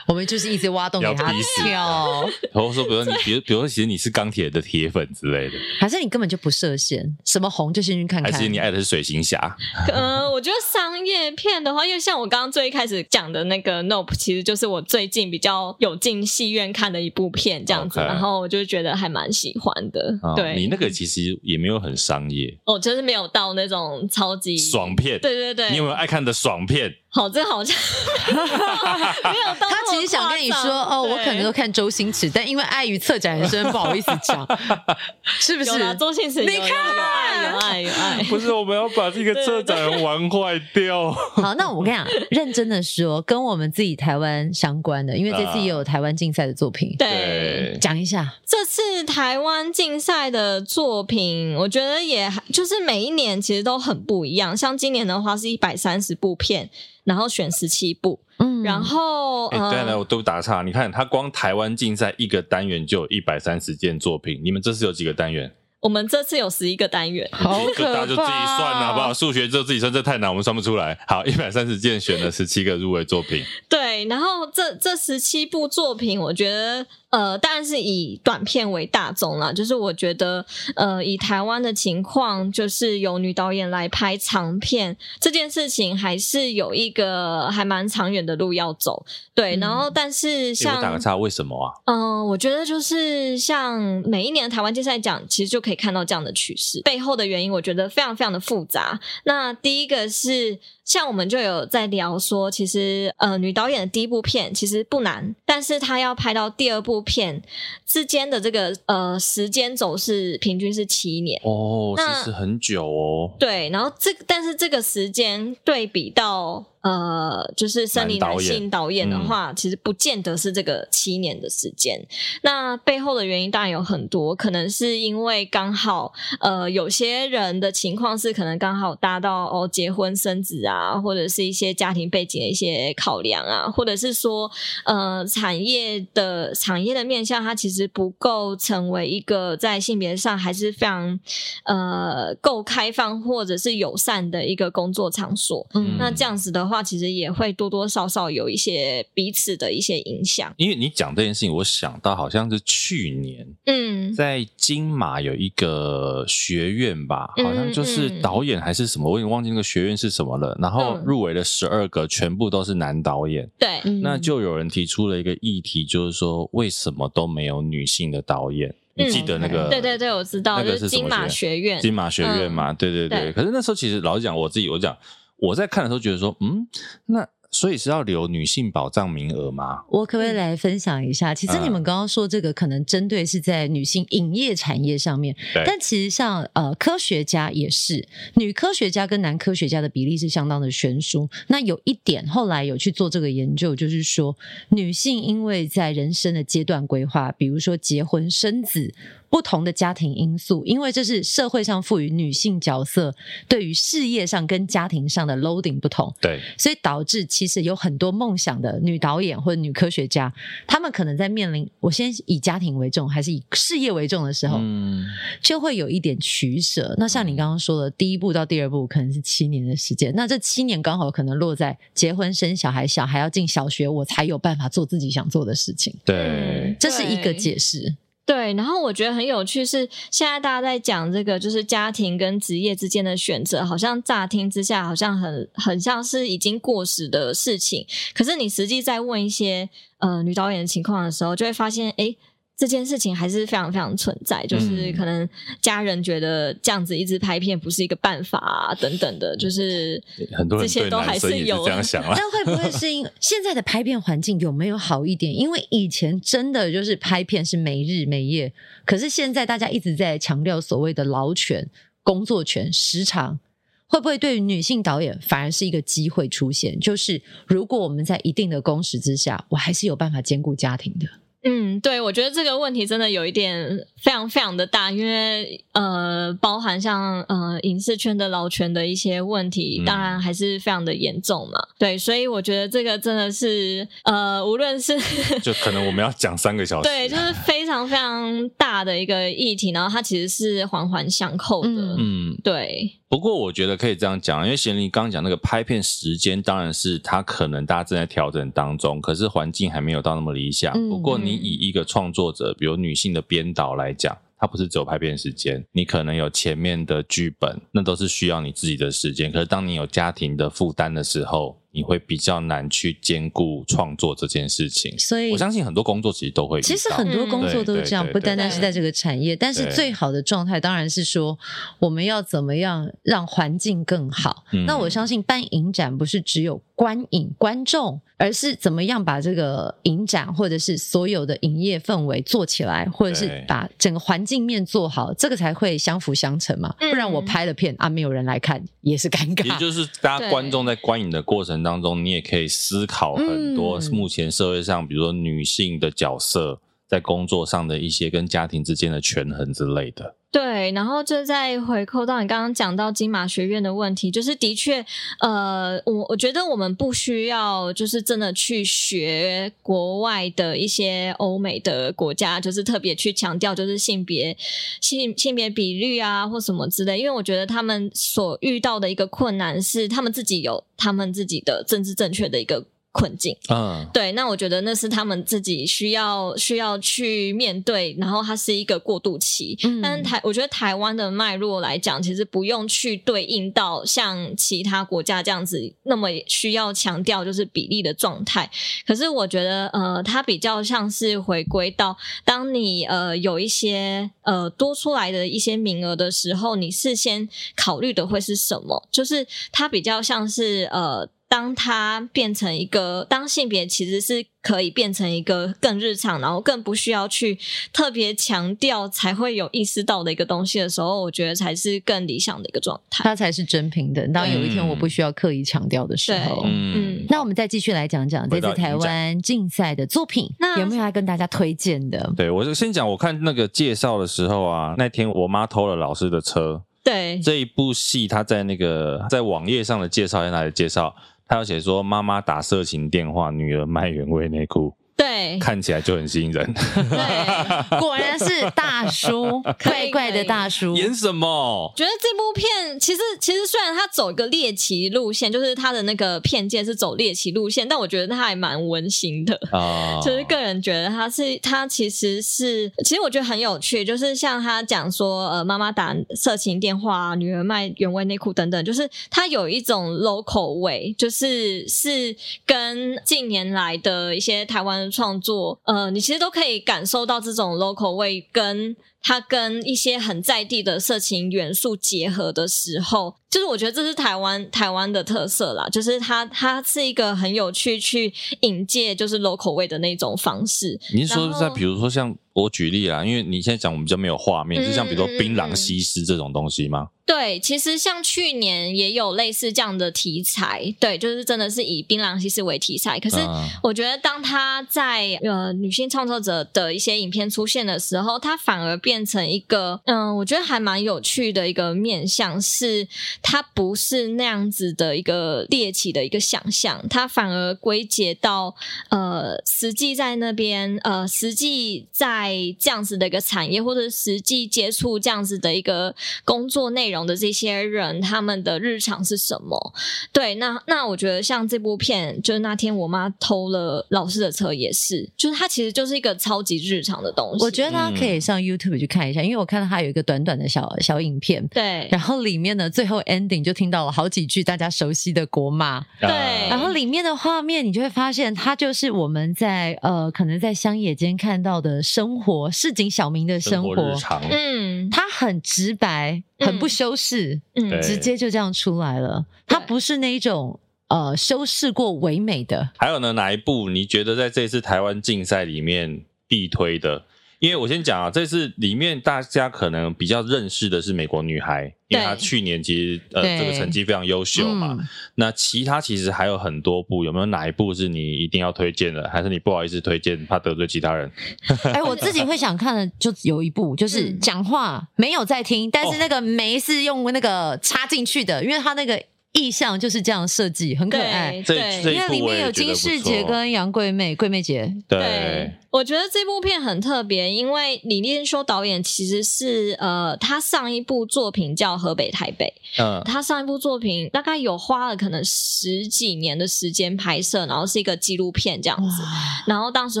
我们就是一直挖洞给他跳，然后说，比如说你，比如，比如说，其实你是钢铁的铁粉之类的，还是你根本就不设限，什么红就先去看看。还是你爱的是水行侠？嗯、呃，我觉得商业片的话，因为像我刚刚最一开始讲的那个《Nope》，其实就是我最近比较有进戏院看的一部片，这样子，Okay. 然后我就觉得还蛮喜欢的。哦、对，你那个其实也没有很商业，哦，就是没有到那种超级爽片。对对对，你有没有爱看的爽片？好，这好像 没有。他其实想跟你说，哦，我可能都看周星驰，但因为碍于策展人身份，不好意思讲，是不是？周星驰，你看，有爱，有爱，有爱。不是，我们要把这个策展人玩坏掉。好，那我跟你讲，认真的说，跟我们自己台湾相关的，因为这次也有台湾竞赛的作品，对，讲一下。这次台湾竞赛的作品，我觉得也就是每一年其实都很不一样。像今年的话，是一百三十部片。然后选十七部，嗯，然后，哎、欸，对了，我都打岔。你看，他光台湾竞赛一个单元就有一百三十件作品，你们这次有几个单元？我们这次有十一个单元，好可怕，大家就自己算了，好不好？数学就自己算，这太难，我们算不出来。好，一百三十件选了十七个入围作品，对，然后这这十七部作品，我觉得。呃，当然是以短片为大宗啦。就是我觉得，呃，以台湾的情况，就是由女导演来拍长片这件事情，还是有一个还蛮长远的路要走。对，然后但是像、欸、我打个岔，为什么啊？嗯、呃，我觉得就是像每一年台湾竞赛奖，其实就可以看到这样的趋势，背后的原因，我觉得非常非常的复杂。那第一个是。像我们就有在聊说，其实呃，女导演的第一部片其实不难，但是她要拍到第二部片之间的这个呃时间走是平均是七年哦，其实很久哦。对，然后这但是这个时间对比到。呃，就是生理男性导演的话，嗯、其实不见得是这个七年的时间。那背后的原因当然有很多，可能是因为刚好呃，有些人的情况是可能刚好达到哦结婚生子啊，或者是一些家庭背景的一些考量啊，或者是说呃产业的产业的面向，它其实不够成为一个在性别上还是非常呃够开放或者是友善的一个工作场所。嗯，那这样子的话。话其实也会多多少少有一些彼此的一些影响。因为你讲这件事情，我想到好像是去年，嗯，在金马有一个学院吧，好像就是导演还是什么，我已经忘记那个学院是什么了。然后入围了十二个，全部都是男导演。对，那就有人提出了一个议题，就是说为什么都没有女性的导演？你记得那个？对对对，我知道，那个是金马学院，金马学院嘛，对对对。可是那时候其实老实讲，我自己我讲。我在看的时候觉得说，嗯，那所以是要留女性保障名额吗？我可不可以来分享一下？其实你们刚刚说这个可能针对是在女性影业产业上面，对但其实像呃科学家也是，女科学家跟男科学家的比例是相当的悬殊。那有一点后来有去做这个研究，就是说女性因为在人生的阶段规划，比如说结婚生子。不同的家庭因素，因为这是社会上赋予女性角色对于事业上跟家庭上的 loading 不同，对，所以导致其实有很多梦想的女导演或者女科学家，她们可能在面临我先以家庭为重还是以事业为重的时候，嗯，就会有一点取舍。那像你刚刚说的，第一步到第二步可能是七年的时间，那这七年刚好可能落在结婚生小孩，小孩要进小学，我才有办法做自己想做的事情。对，这是一个解释。对，然后我觉得很有趣是，现在大家在讲这个，就是家庭跟职业之间的选择，好像乍听之下好像很很像是已经过时的事情。可是你实际在问一些呃女导演的情况的时候，就会发现，哎。这件事情还是非常非常存在，就是可能家人觉得这样子一直拍片不是一个办法啊，等等的，就是很多人这些都还是有这样想。但会不会是因为现在的拍片环境有没有好一点？因为以前真的就是拍片是没日没夜，可是现在大家一直在强调所谓的劳权、工作权、时长，会不会对于女性导演反而是一个机会出现？就是如果我们在一定的工时之下，我还是有办法兼顾家庭的。嗯，对，我觉得这个问题真的有一点非常非常的大，因为呃，包含像呃影视圈的劳权的一些问题，当然还是非常的严重嘛。嗯、对，所以我觉得这个真的是呃，无论是 就可能我们要讲三个小时，对，就是非常非常大的一个议题，然后它其实是环环相扣的。嗯，对。不过我觉得可以这样讲，因为贤玲刚刚讲那个拍片时间，当然是它可能大家正在调整当中，可是环境还没有到那么理想。不过你以一个创作者，比如女性的编导来讲。它不是只有拍片时间，你可能有前面的剧本，那都是需要你自己的时间。可是当你有家庭的负担的时候，你会比较难去兼顾创作这件事情。所以我相信很多工作其实都会，其实很多工作都是这样，不单单是在这个产业。但是最好的状态当然是说，我们要怎么样让环境更好。那我相信办影展不是只有观影观众。而是怎么样把这个影展或者是所有的营业氛围做起来，或者是把整个环境面做好，这个才会相辅相成嘛。不然我拍了片啊，没有人来看，也是尴尬。也就是大家观众在观影的过程当中，你也可以思考很多目前社会上，比如说女性的角色在工作上的一些跟家庭之间的权衡之类的。对，然后就再回扣到你刚刚讲到金马学院的问题，就是的确，呃，我我觉得我们不需要就是真的去学国外的一些欧美的国家，就是特别去强调就是性别性性别比率啊或什么之类，因为我觉得他们所遇到的一个困难是他们自己有他们自己的政治正确的一个。困境，嗯，对，那我觉得那是他们自己需要需要去面对，然后它是一个过渡期。嗯，但是台，我觉得台湾的脉络来讲，其实不用去对应到像其他国家这样子那么需要强调就是比例的状态。可是我觉得，呃，它比较像是回归到，当你呃有一些呃多出来的一些名额的时候，你事先考虑的会是什么？就是它比较像是呃。当它变成一个，当性别其实是可以变成一个更日常，然后更不需要去特别强调才会有意识到的一个东西的时候，我觉得才是更理想的一个状态。它才是真平等。当有一天我不需要刻意强调的时候，嗯，那我们再继续来讲讲这次台湾竞赛的作品，那有没有要跟大家推荐的？对，我就先讲，我看那个介绍的时候啊，那天我妈偷了老师的车。对，这一部戏，他在那个在网页上的介绍在哪里介绍？他要写说，妈妈打色情电话，女儿卖原味内裤。对，看起来就很吸引人。对，果然是大叔，怪怪的大叔。演什么？觉得这部片其实其实虽然他走一个猎奇路线，就是他的那个片界是走猎奇路线，但我觉得他还蛮温馨的。啊，就是个人觉得他是他其实是，其实我觉得很有趣，就是像他讲说，呃，妈妈打色情电话，女儿卖原味内裤等等，就是他有一种 local 味，就是是跟近年来的一些台湾。创作，呃，你其实都可以感受到这种 local 味跟它跟一些很在地的色情元素结合的时候，就是我觉得这是台湾台湾的特色啦，就是它它是一个很有趣去引介就是 local 味的那种方式。你是说在比如说像我举例啦，因为你现在讲我们比较没有画面，就像比如说槟榔西施这种东西吗？对，其实像去年也有类似这样的题材，对，就是真的是以槟榔西施为题材。可是我觉得，当他在呃女性创作者的一些影片出现的时候，它反而变成一个嗯，我觉得还蛮有趣的一个面向，是它不是那样子的一个猎奇的一个想象，它反而归结到呃实际在那边呃实际在这样子的一个产业，或者实际接触这样子的一个工作内容。的这些人，他们的日常是什么？对，那那我觉得像这部片，就是那天我妈偷了老师的车，也是，就是它其实就是一个超级日常的东西。我觉得大家可以上 YouTube 去看一下，嗯、因为我看到它有一个短短的小小影片，对，然后里面呢，最后 ending 就听到了好几句大家熟悉的国骂，对，然后里面的画面你就会发现，它就是我们在呃，可能在乡野间看到的生活，市井小民的生活，生活日常，嗯，它很直白。很不修饰，嗯，直接就这样出来了。它不是那一种呃修饰过唯美的。还有呢，哪一部你觉得在这次台湾竞赛里面必推的？因为我先讲啊，这次里面大家可能比较认识的是美国女孩，因为她去年其实呃这个成绩非常优秀嘛。嗯、那其他其实还有很多部，有没有哪一部是你一定要推荐的？还是你不好意思推荐，怕得罪其他人？哎、欸，我自己会想看的就有一部，就是讲话没有在听，但是那个眉是用那个插进去的，因为他那个。意象就是这样设计，很可爱。对，对，因为里面有金世杰跟杨贵媚、贵媚姐。对，对，我觉得这部片很特别，因为李连修导演其实是呃，他上一部作品叫《河北台北》，嗯，他上一部作品大概有花了可能十几年的时间拍摄，然后是一个纪录片这样子。然后当时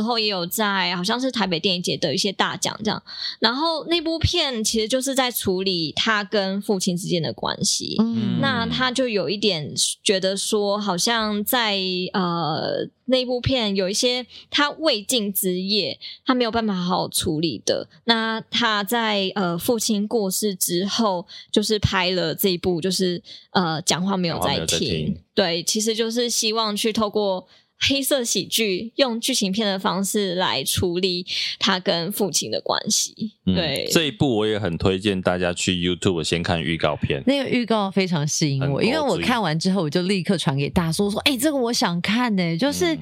候也有在好像是台北电影节得一些大奖这样。然后那部片其实就是在处理他跟父亲之间的关系。嗯，那他就有。有一点觉得说，好像在呃那部片有一些他未尽之业，他没有办法好好处理的。那他在呃父亲过世之后，就是拍了这一部，就是呃讲话没有在听。在听对，其实就是希望去透过。黑色喜剧用剧情片的方式来处理他跟父亲的关系。对、嗯、这一部，我也很推荐大家去 YouTube 先看预告片。那个预告非常吸引我，因为我看完之后，我就立刻传给大叔说：“说，哎、欸，这个我想看呢、欸。”就是，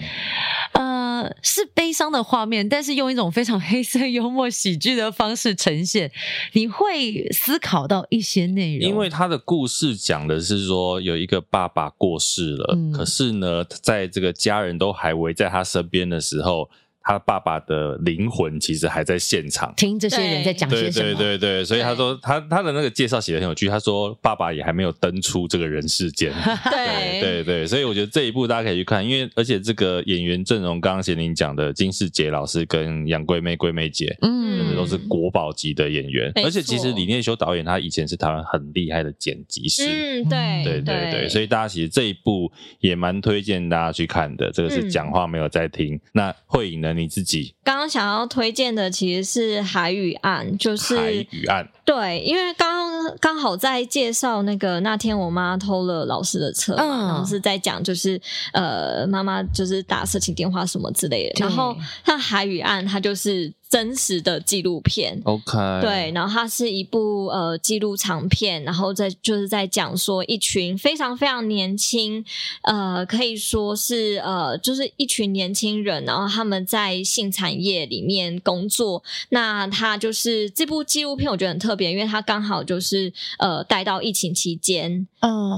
嗯、呃，是悲伤的画面，但是用一种非常黑色幽默喜剧的方式呈现，你会思考到一些内容。因为他的故事讲的是说，有一个爸爸过世了，嗯、可是呢，在这个家人。人都还围在他身边的时候。他爸爸的灵魂其实还在现场，听这些人在讲些什么。对对对对，所以他说他他的那个介绍写的很有趣。他说爸爸也还没有登出这个人世间。对对对，所以我觉得这一部大家可以去看，因为而且这个演员阵容，刚刚贤玲讲的金世杰老师跟杨贵妹、贵妹姐，嗯，都是国宝级的演员。而且其实李念修导演他以前是台湾很厉害的剪辑师，嗯，对对对对，所以大家其实这一部也蛮推荐大家去看的。这个是讲话没有在听。那慧颖呢？你自己刚刚想要推荐的其实是《海语案》，就是《海与岸》。对，因为刚刚刚好在介绍那个那天我妈偷了老师的车嘛，嗯、然后是在讲就是呃妈妈就是打色情电话什么之类的，然后像《海语案》，它就是。真实的纪录片，OK，对，然后它是一部呃记录长片，然后在就是在讲说一群非常非常年轻，呃，可以说是呃，就是一群年轻人，然后他们在性产业里面工作。那他就是这部纪录片，我觉得很特别，因为它刚好就是呃带到疫情期间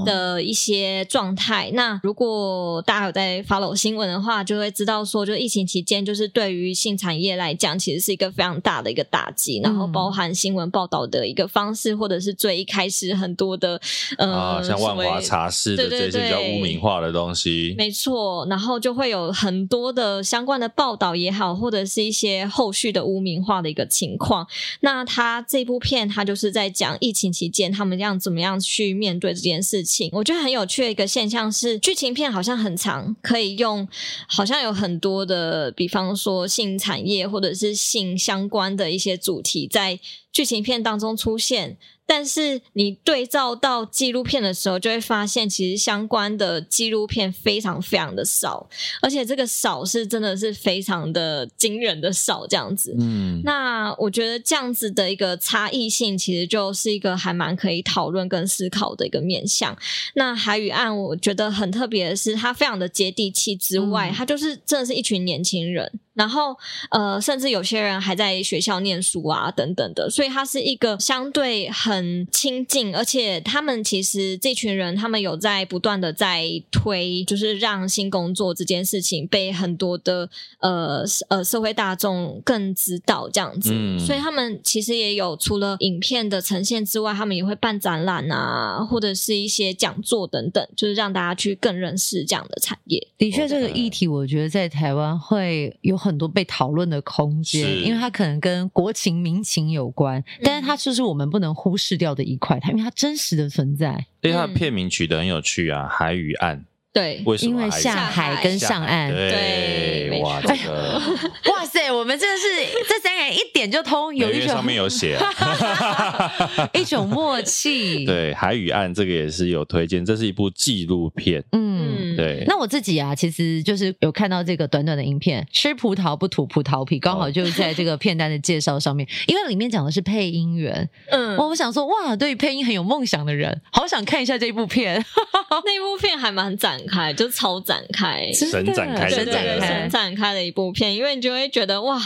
的一些状态。Oh. 那如果大家有在 follow 新闻的话，就会知道说，就疫情期间，就是对于性产业来讲，其实。是一个非常大的一个打击，然后包含新闻报道的一个方式，或者是最一开始很多的呃，啊、像万华茶室的这些比较污名化的东西，没错，然后就会有很多的相关的报道也好，或者是一些后续的污名化的一个情况。那他这部片，他就是在讲疫情期间他们这样怎么样去面对这件事情。我觉得很有趣的一个现象是，剧情片好像很长，可以用，好像有很多的，比方说性产业或者是。性相关的一些主题在剧情片当中出现。但是你对照到纪录片的时候，就会发现其实相关的纪录片非常非常的少，而且这个少是真的是非常的惊人的少这样子。嗯，那我觉得这样子的一个差异性，其实就是一个还蛮可以讨论跟思考的一个面向。那海与岸，我觉得很特别的是，它非常的接地气之外，它就是真的是一群年轻人。然后，呃，甚至有些人还在学校念书啊，等等的，所以他是一个相对很亲近，而且他们其实这群人，他们有在不断的在推，就是让新工作这件事情被很多的呃呃社会大众更知道这样子，嗯，所以他们其实也有除了影片的呈现之外，他们也会办展览啊，或者是一些讲座等等，就是让大家去更认识这样的产业。的确，这个议题我觉得在台湾会有。很多被讨论的空间，因为它可能跟国情民情有关，但是它就是我们不能忽视掉的一块，它因为它真实的存在。因为它的片名取得很有趣啊，《海与岸》。对，为什么因为下海跟上岸，对，哇，这个，哇塞，我们真的是这三个人一点就通，有一种上面有写，啊，一种默契。对，海与岸这个也是有推荐，这是一部纪录片。嗯，对。那我自己啊，其实就是有看到这个短短的影片，吃葡萄不吐葡萄皮，刚好就是在这个片单的介绍上面，因为里面讲的是配音员。嗯，我我想说，哇，对于配音很有梦想的人，好想看一下这部片。那部片还蛮赞。展开就超展开，神展开，神展开，神展开的一部片，因为你就会觉得哇，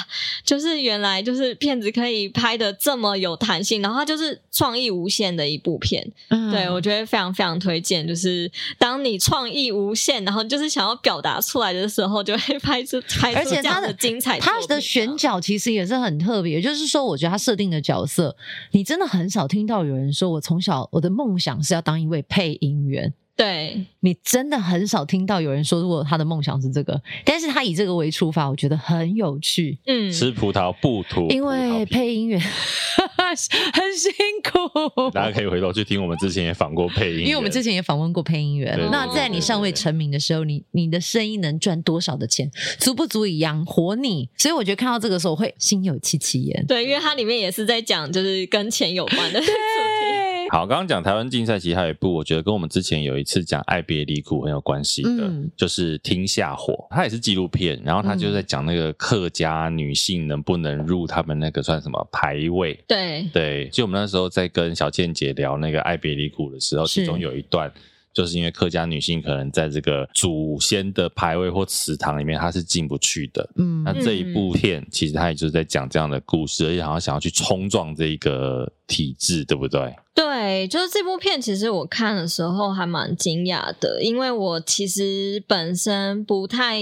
就是原来就是片子可以拍的这么有弹性，然后它就是创意无限的一部片。嗯、对我觉得非常非常推荐，就是当你创意无限，然后就是想要表达出来的时候，就会拍出 拍出这样的精彩。它的选角其实也是很特别，就是说，我觉得他设定的角色，你真的很少听到有人说我从小我的梦想是要当一位配音员。对，你真的很少听到有人说过他的梦想是这个，但是他以这个为出发，我觉得很有趣。嗯，吃葡萄不吐，因为配音员 很辛苦。大家可以回头去听我们之前也访过配音员，因为我们之前也访问过配音员。那在你尚未成名的时候，你你的声音能赚多少的钱，足不足以养活你？所以我觉得看到这个时候我会心有戚戚焉。对，因为它里面也是在讲就是跟钱有关的。对。好，刚刚讲台湾竞赛，其实还有一部，我觉得跟我们之前有一次讲爱别离苦很有关系的，嗯、就是《听下火》，它也是纪录片，然后它就在讲那个客家女性能不能入他们那个算什么牌位？对对，就我们那时候在跟小倩姐聊那个爱别离苦的时候，其中有一段。就是因为客家女性可能在这个祖先的牌位或祠堂里面，她是进不去的。嗯，那这一部片其实她也就是在讲这样的故事，而且好像想要去冲撞这个体制，对不对？对，就是这部片，其实我看的时候还蛮惊讶的，因为我其实本身不太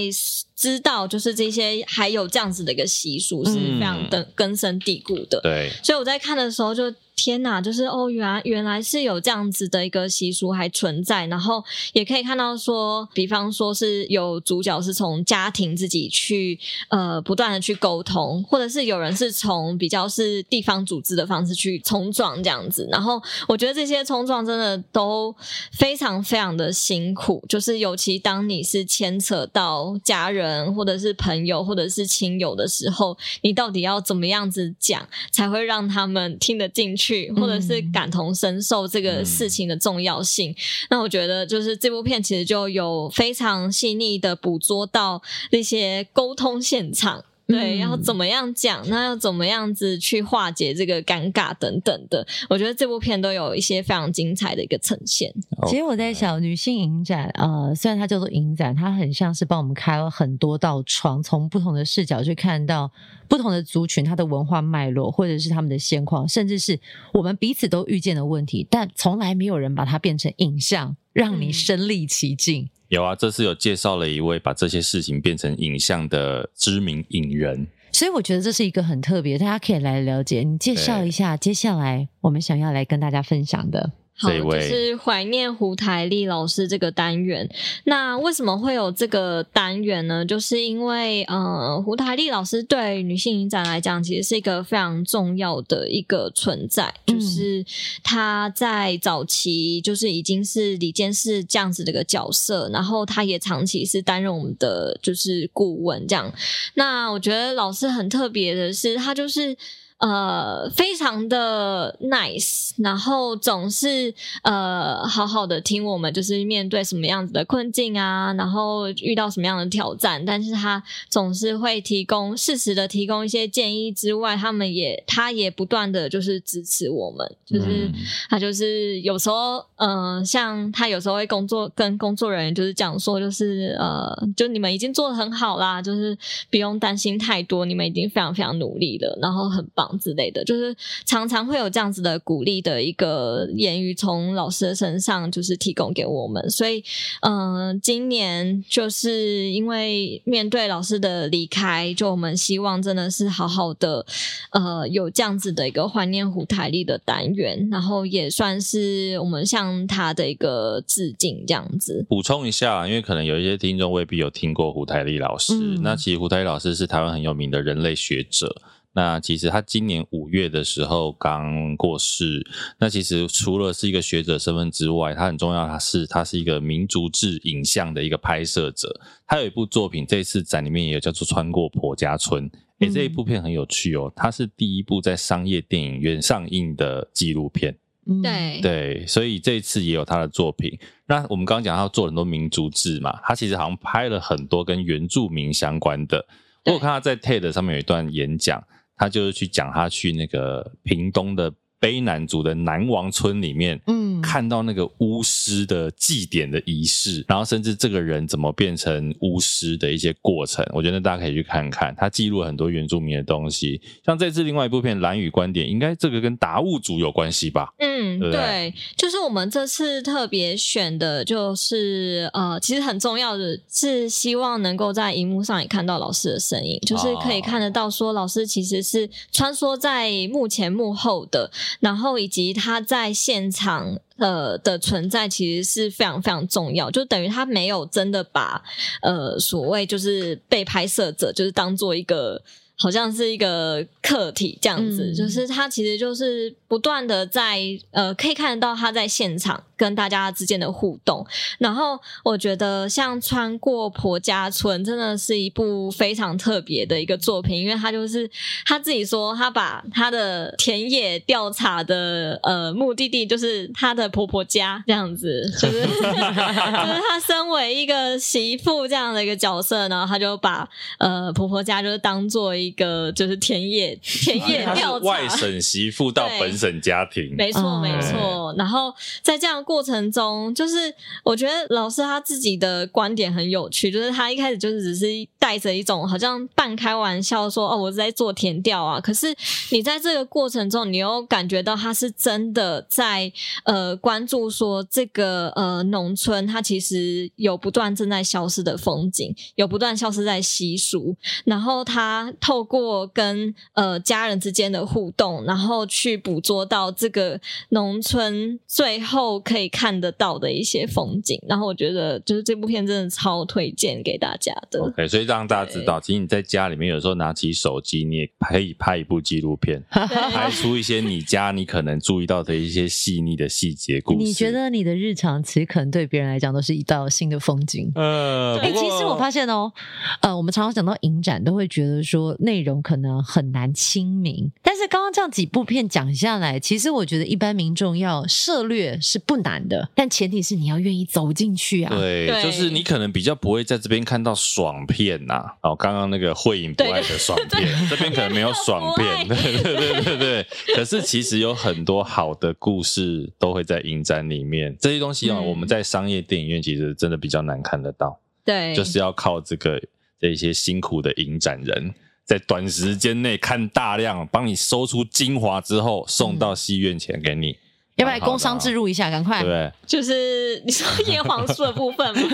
知道，就是这些还有这样子的一个习俗是非常的根深蒂固的。嗯、对，所以我在看的时候就。天呐，就是哦，原来原来是有这样子的一个习俗还存在，然后也可以看到说，比方说是有主角是从家庭自己去呃不断的去沟通，或者是有人是从比较是地方组织的方式去冲撞这样子，然后我觉得这些冲撞真的都非常非常的辛苦，就是尤其当你是牵扯到家人或者是朋友或者是亲友的时候，你到底要怎么样子讲才会让他们听得进去？或者是感同身受这个事情的重要性，嗯、那我觉得就是这部片其实就有非常细腻的捕捉到那些沟通现场。对，要怎么样讲？那要怎么样子去化解这个尴尬等等的？我觉得这部片都有一些非常精彩的一个呈现。其实我在想，女性影展，呃，虽然它叫做影展，它很像是帮我们开了很多道窗，从不同的视角去看到不同的族群它的文化脉络，或者是他们的现况，甚至是我们彼此都遇见的问题，但从来没有人把它变成影像，让你身历其境。嗯有啊，这次有介绍了一位把这些事情变成影像的知名影人，所以我觉得这是一个很特别，大家可以来了解。你介绍一下接下来我们想要来跟大家分享的。好，就是怀念胡台丽老师这个单元。那为什么会有这个单元呢？就是因为，呃，胡台丽老师对女性影展来讲，其实是一个非常重要的一个存在。嗯、就是她在早期就是已经是李监事这样子的一个角色，然后她也长期是担任我们的就是顾问这样。那我觉得老师很特别的是，他就是。呃，非常的 nice，然后总是呃好好的听我们，就是面对什么样子的困境啊，然后遇到什么样的挑战，但是他总是会提供适时的提供一些建议之外，他们也他也不断的就是支持我们，就是他就是有时候嗯、呃，像他有时候会工作跟工作人员就是讲说，就是呃，就你们已经做的很好啦，就是不用担心太多，你们已经非常非常努力了，然后很棒。之类的，就是常常会有这样子的鼓励的一个言语从老师的身上，就是提供给我们。所以，嗯、呃，今年就是因为面对老师的离开，就我们希望真的是好好的，呃，有这样子的一个怀念胡台丽的单元，然后也算是我们向他的一个致敬，这样子。补充一下，因为可能有一些听众未必有听过胡台丽老师，嗯、那其实胡台丽老师是台湾很有名的人类学者。那其实他今年五月的时候刚过世。那其实除了是一个学者身份之外，他很重要，他是他是一个民族志影像的一个拍摄者。他有一部作品，这次展里面也有叫做《穿过婆家村》。诶，这一部片很有趣哦，它是第一部在商业电影院上映的纪录片。对对，所以这一次也有他的作品。那我们刚刚讲他做很多民族志嘛，他其实好像拍了很多跟原住民相关的。我有看他在 TED 上面有一段演讲。他就是去讲他去那个屏东的卑南族的南王村里面，嗯，看到那个巫师的祭典的仪式，然后甚至这个人怎么变成巫师的一些过程，我觉得大家可以去看看。他记录了很多原住民的东西，像这次另外一部片《蓝语观点》，应该这个跟达悟族有关系吧？嗯，对，对，就是我们这次特别选的，就是呃，其实很重要的是希望能够在荧幕上也看到老师的身影，就是可以看得到说老师其实是穿梭在幕前幕后的。然后以及他在现场呃的存在，其实是非常非常重要，就等于他没有真的把呃所谓就是被拍摄者，就是当做一个好像是一个客体这样子，嗯、就是他其实就是不断的在呃可以看得到他在现场。跟大家之间的互动，然后我觉得像穿过婆家村真的是一部非常特别的一个作品，因为他就是他自己说，他把他的田野调查的呃目的地就是他的婆婆家这样子，就是 就是他身为一个媳妇这样的一个角色，然后他就把呃婆婆家就是当做一个就是田野田野调查，外省媳妇到本省家庭，没错没错，然后在这样。过程中，就是我觉得老师他自己的观点很有趣，就是他一开始就是只是带着一种好像半开玩笑说：“哦，我是在做田调啊。”可是你在这个过程中，你又感觉到他是真的在呃关注说这个呃农村，它其实有不断正在消失的风景，有不断消失在习俗，然后他透过跟呃家人之间的互动，然后去捕捉到这个农村最后可以。看得到的一些风景，然后我觉得就是这部片真的超推荐给大家的。OK，所以让大家知道，其实你在家里面有时候拿起手机，你也可以拍一部纪录片，拍出一些你家你可能注意到的一些细腻的细节故事。你觉得你的日常其实可能对别人来讲都是一道新的风景。呃，哎、欸，其实我发现哦，呃，我们常常讲到影展，都会觉得说内容可能很难亲民，但是刚刚这样几部片讲下来，其实我觉得一般民众要涉略是不难。的，但前提是你要愿意走进去啊。对，对就是你可能比较不会在这边看到爽片呐、啊。哦，刚刚那个慧影不爱的爽片，这边可能没有爽片。对对对对对。可是其实有很多好的故事都会在影展里面，这些东西啊、哦，嗯、我们在商业电影院其实真的比较难看得到。对，就是要靠这个这些辛苦的影展人，在短时间内看大量，帮你搜出精华之后，送到戏院前给你。要不要工商置入一下？赶快，对，就是你说叶黄素的部分吗？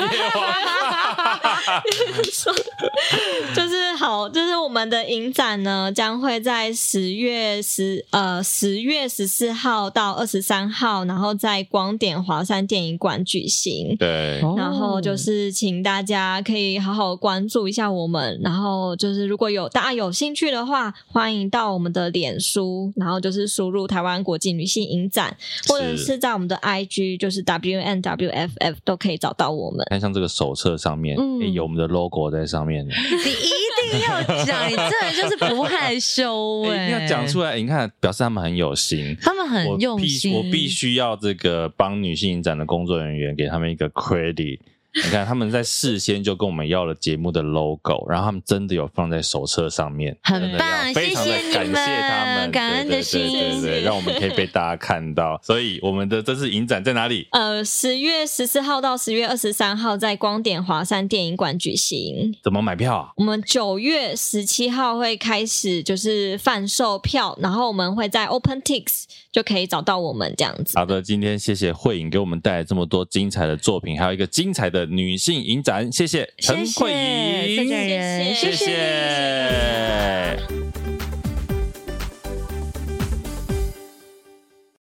说就是好，就是我们的影展呢，将会在十月十呃十月十四号到二十三号，然后在光点华山电影馆举行。对，然后就是请大家可以好好关注一下我们，然后就是如果有大家有兴趣的话，欢迎到我们的脸书，然后就是输入台湾国际女性影展，或者是在我们的 IG，就是 WNWFF 都可以找到我们。看像这个手册上面，嗯，有我们的 logo 在上面。你一定要讲，你这人就是不害羞 哎、欸，要讲出来。你看，表示他们很有心，他们很用心。我必须要这个帮女性影展的工作人员给他们一个 credit。你看，他们在事先就跟我们要了节目的 logo，然后他们真的有放在手册上面，很棒，非常的感谢他们，感恩的心，对对对，让我们可以被大家看到。所以我们的这次影展在哪里？呃，十月十四号到十月二十三号在光点华山电影馆举行。怎么买票啊？我们九月十七号会开始就是贩售票，然后我们会在 OpenTix 就可以找到我们这样子。好的，今天谢谢慧颖给我们带来这么多精彩的作品，还有一个精彩的女性影展，谢谢陈慧颖，谢谢，谢谢。谢谢谢谢。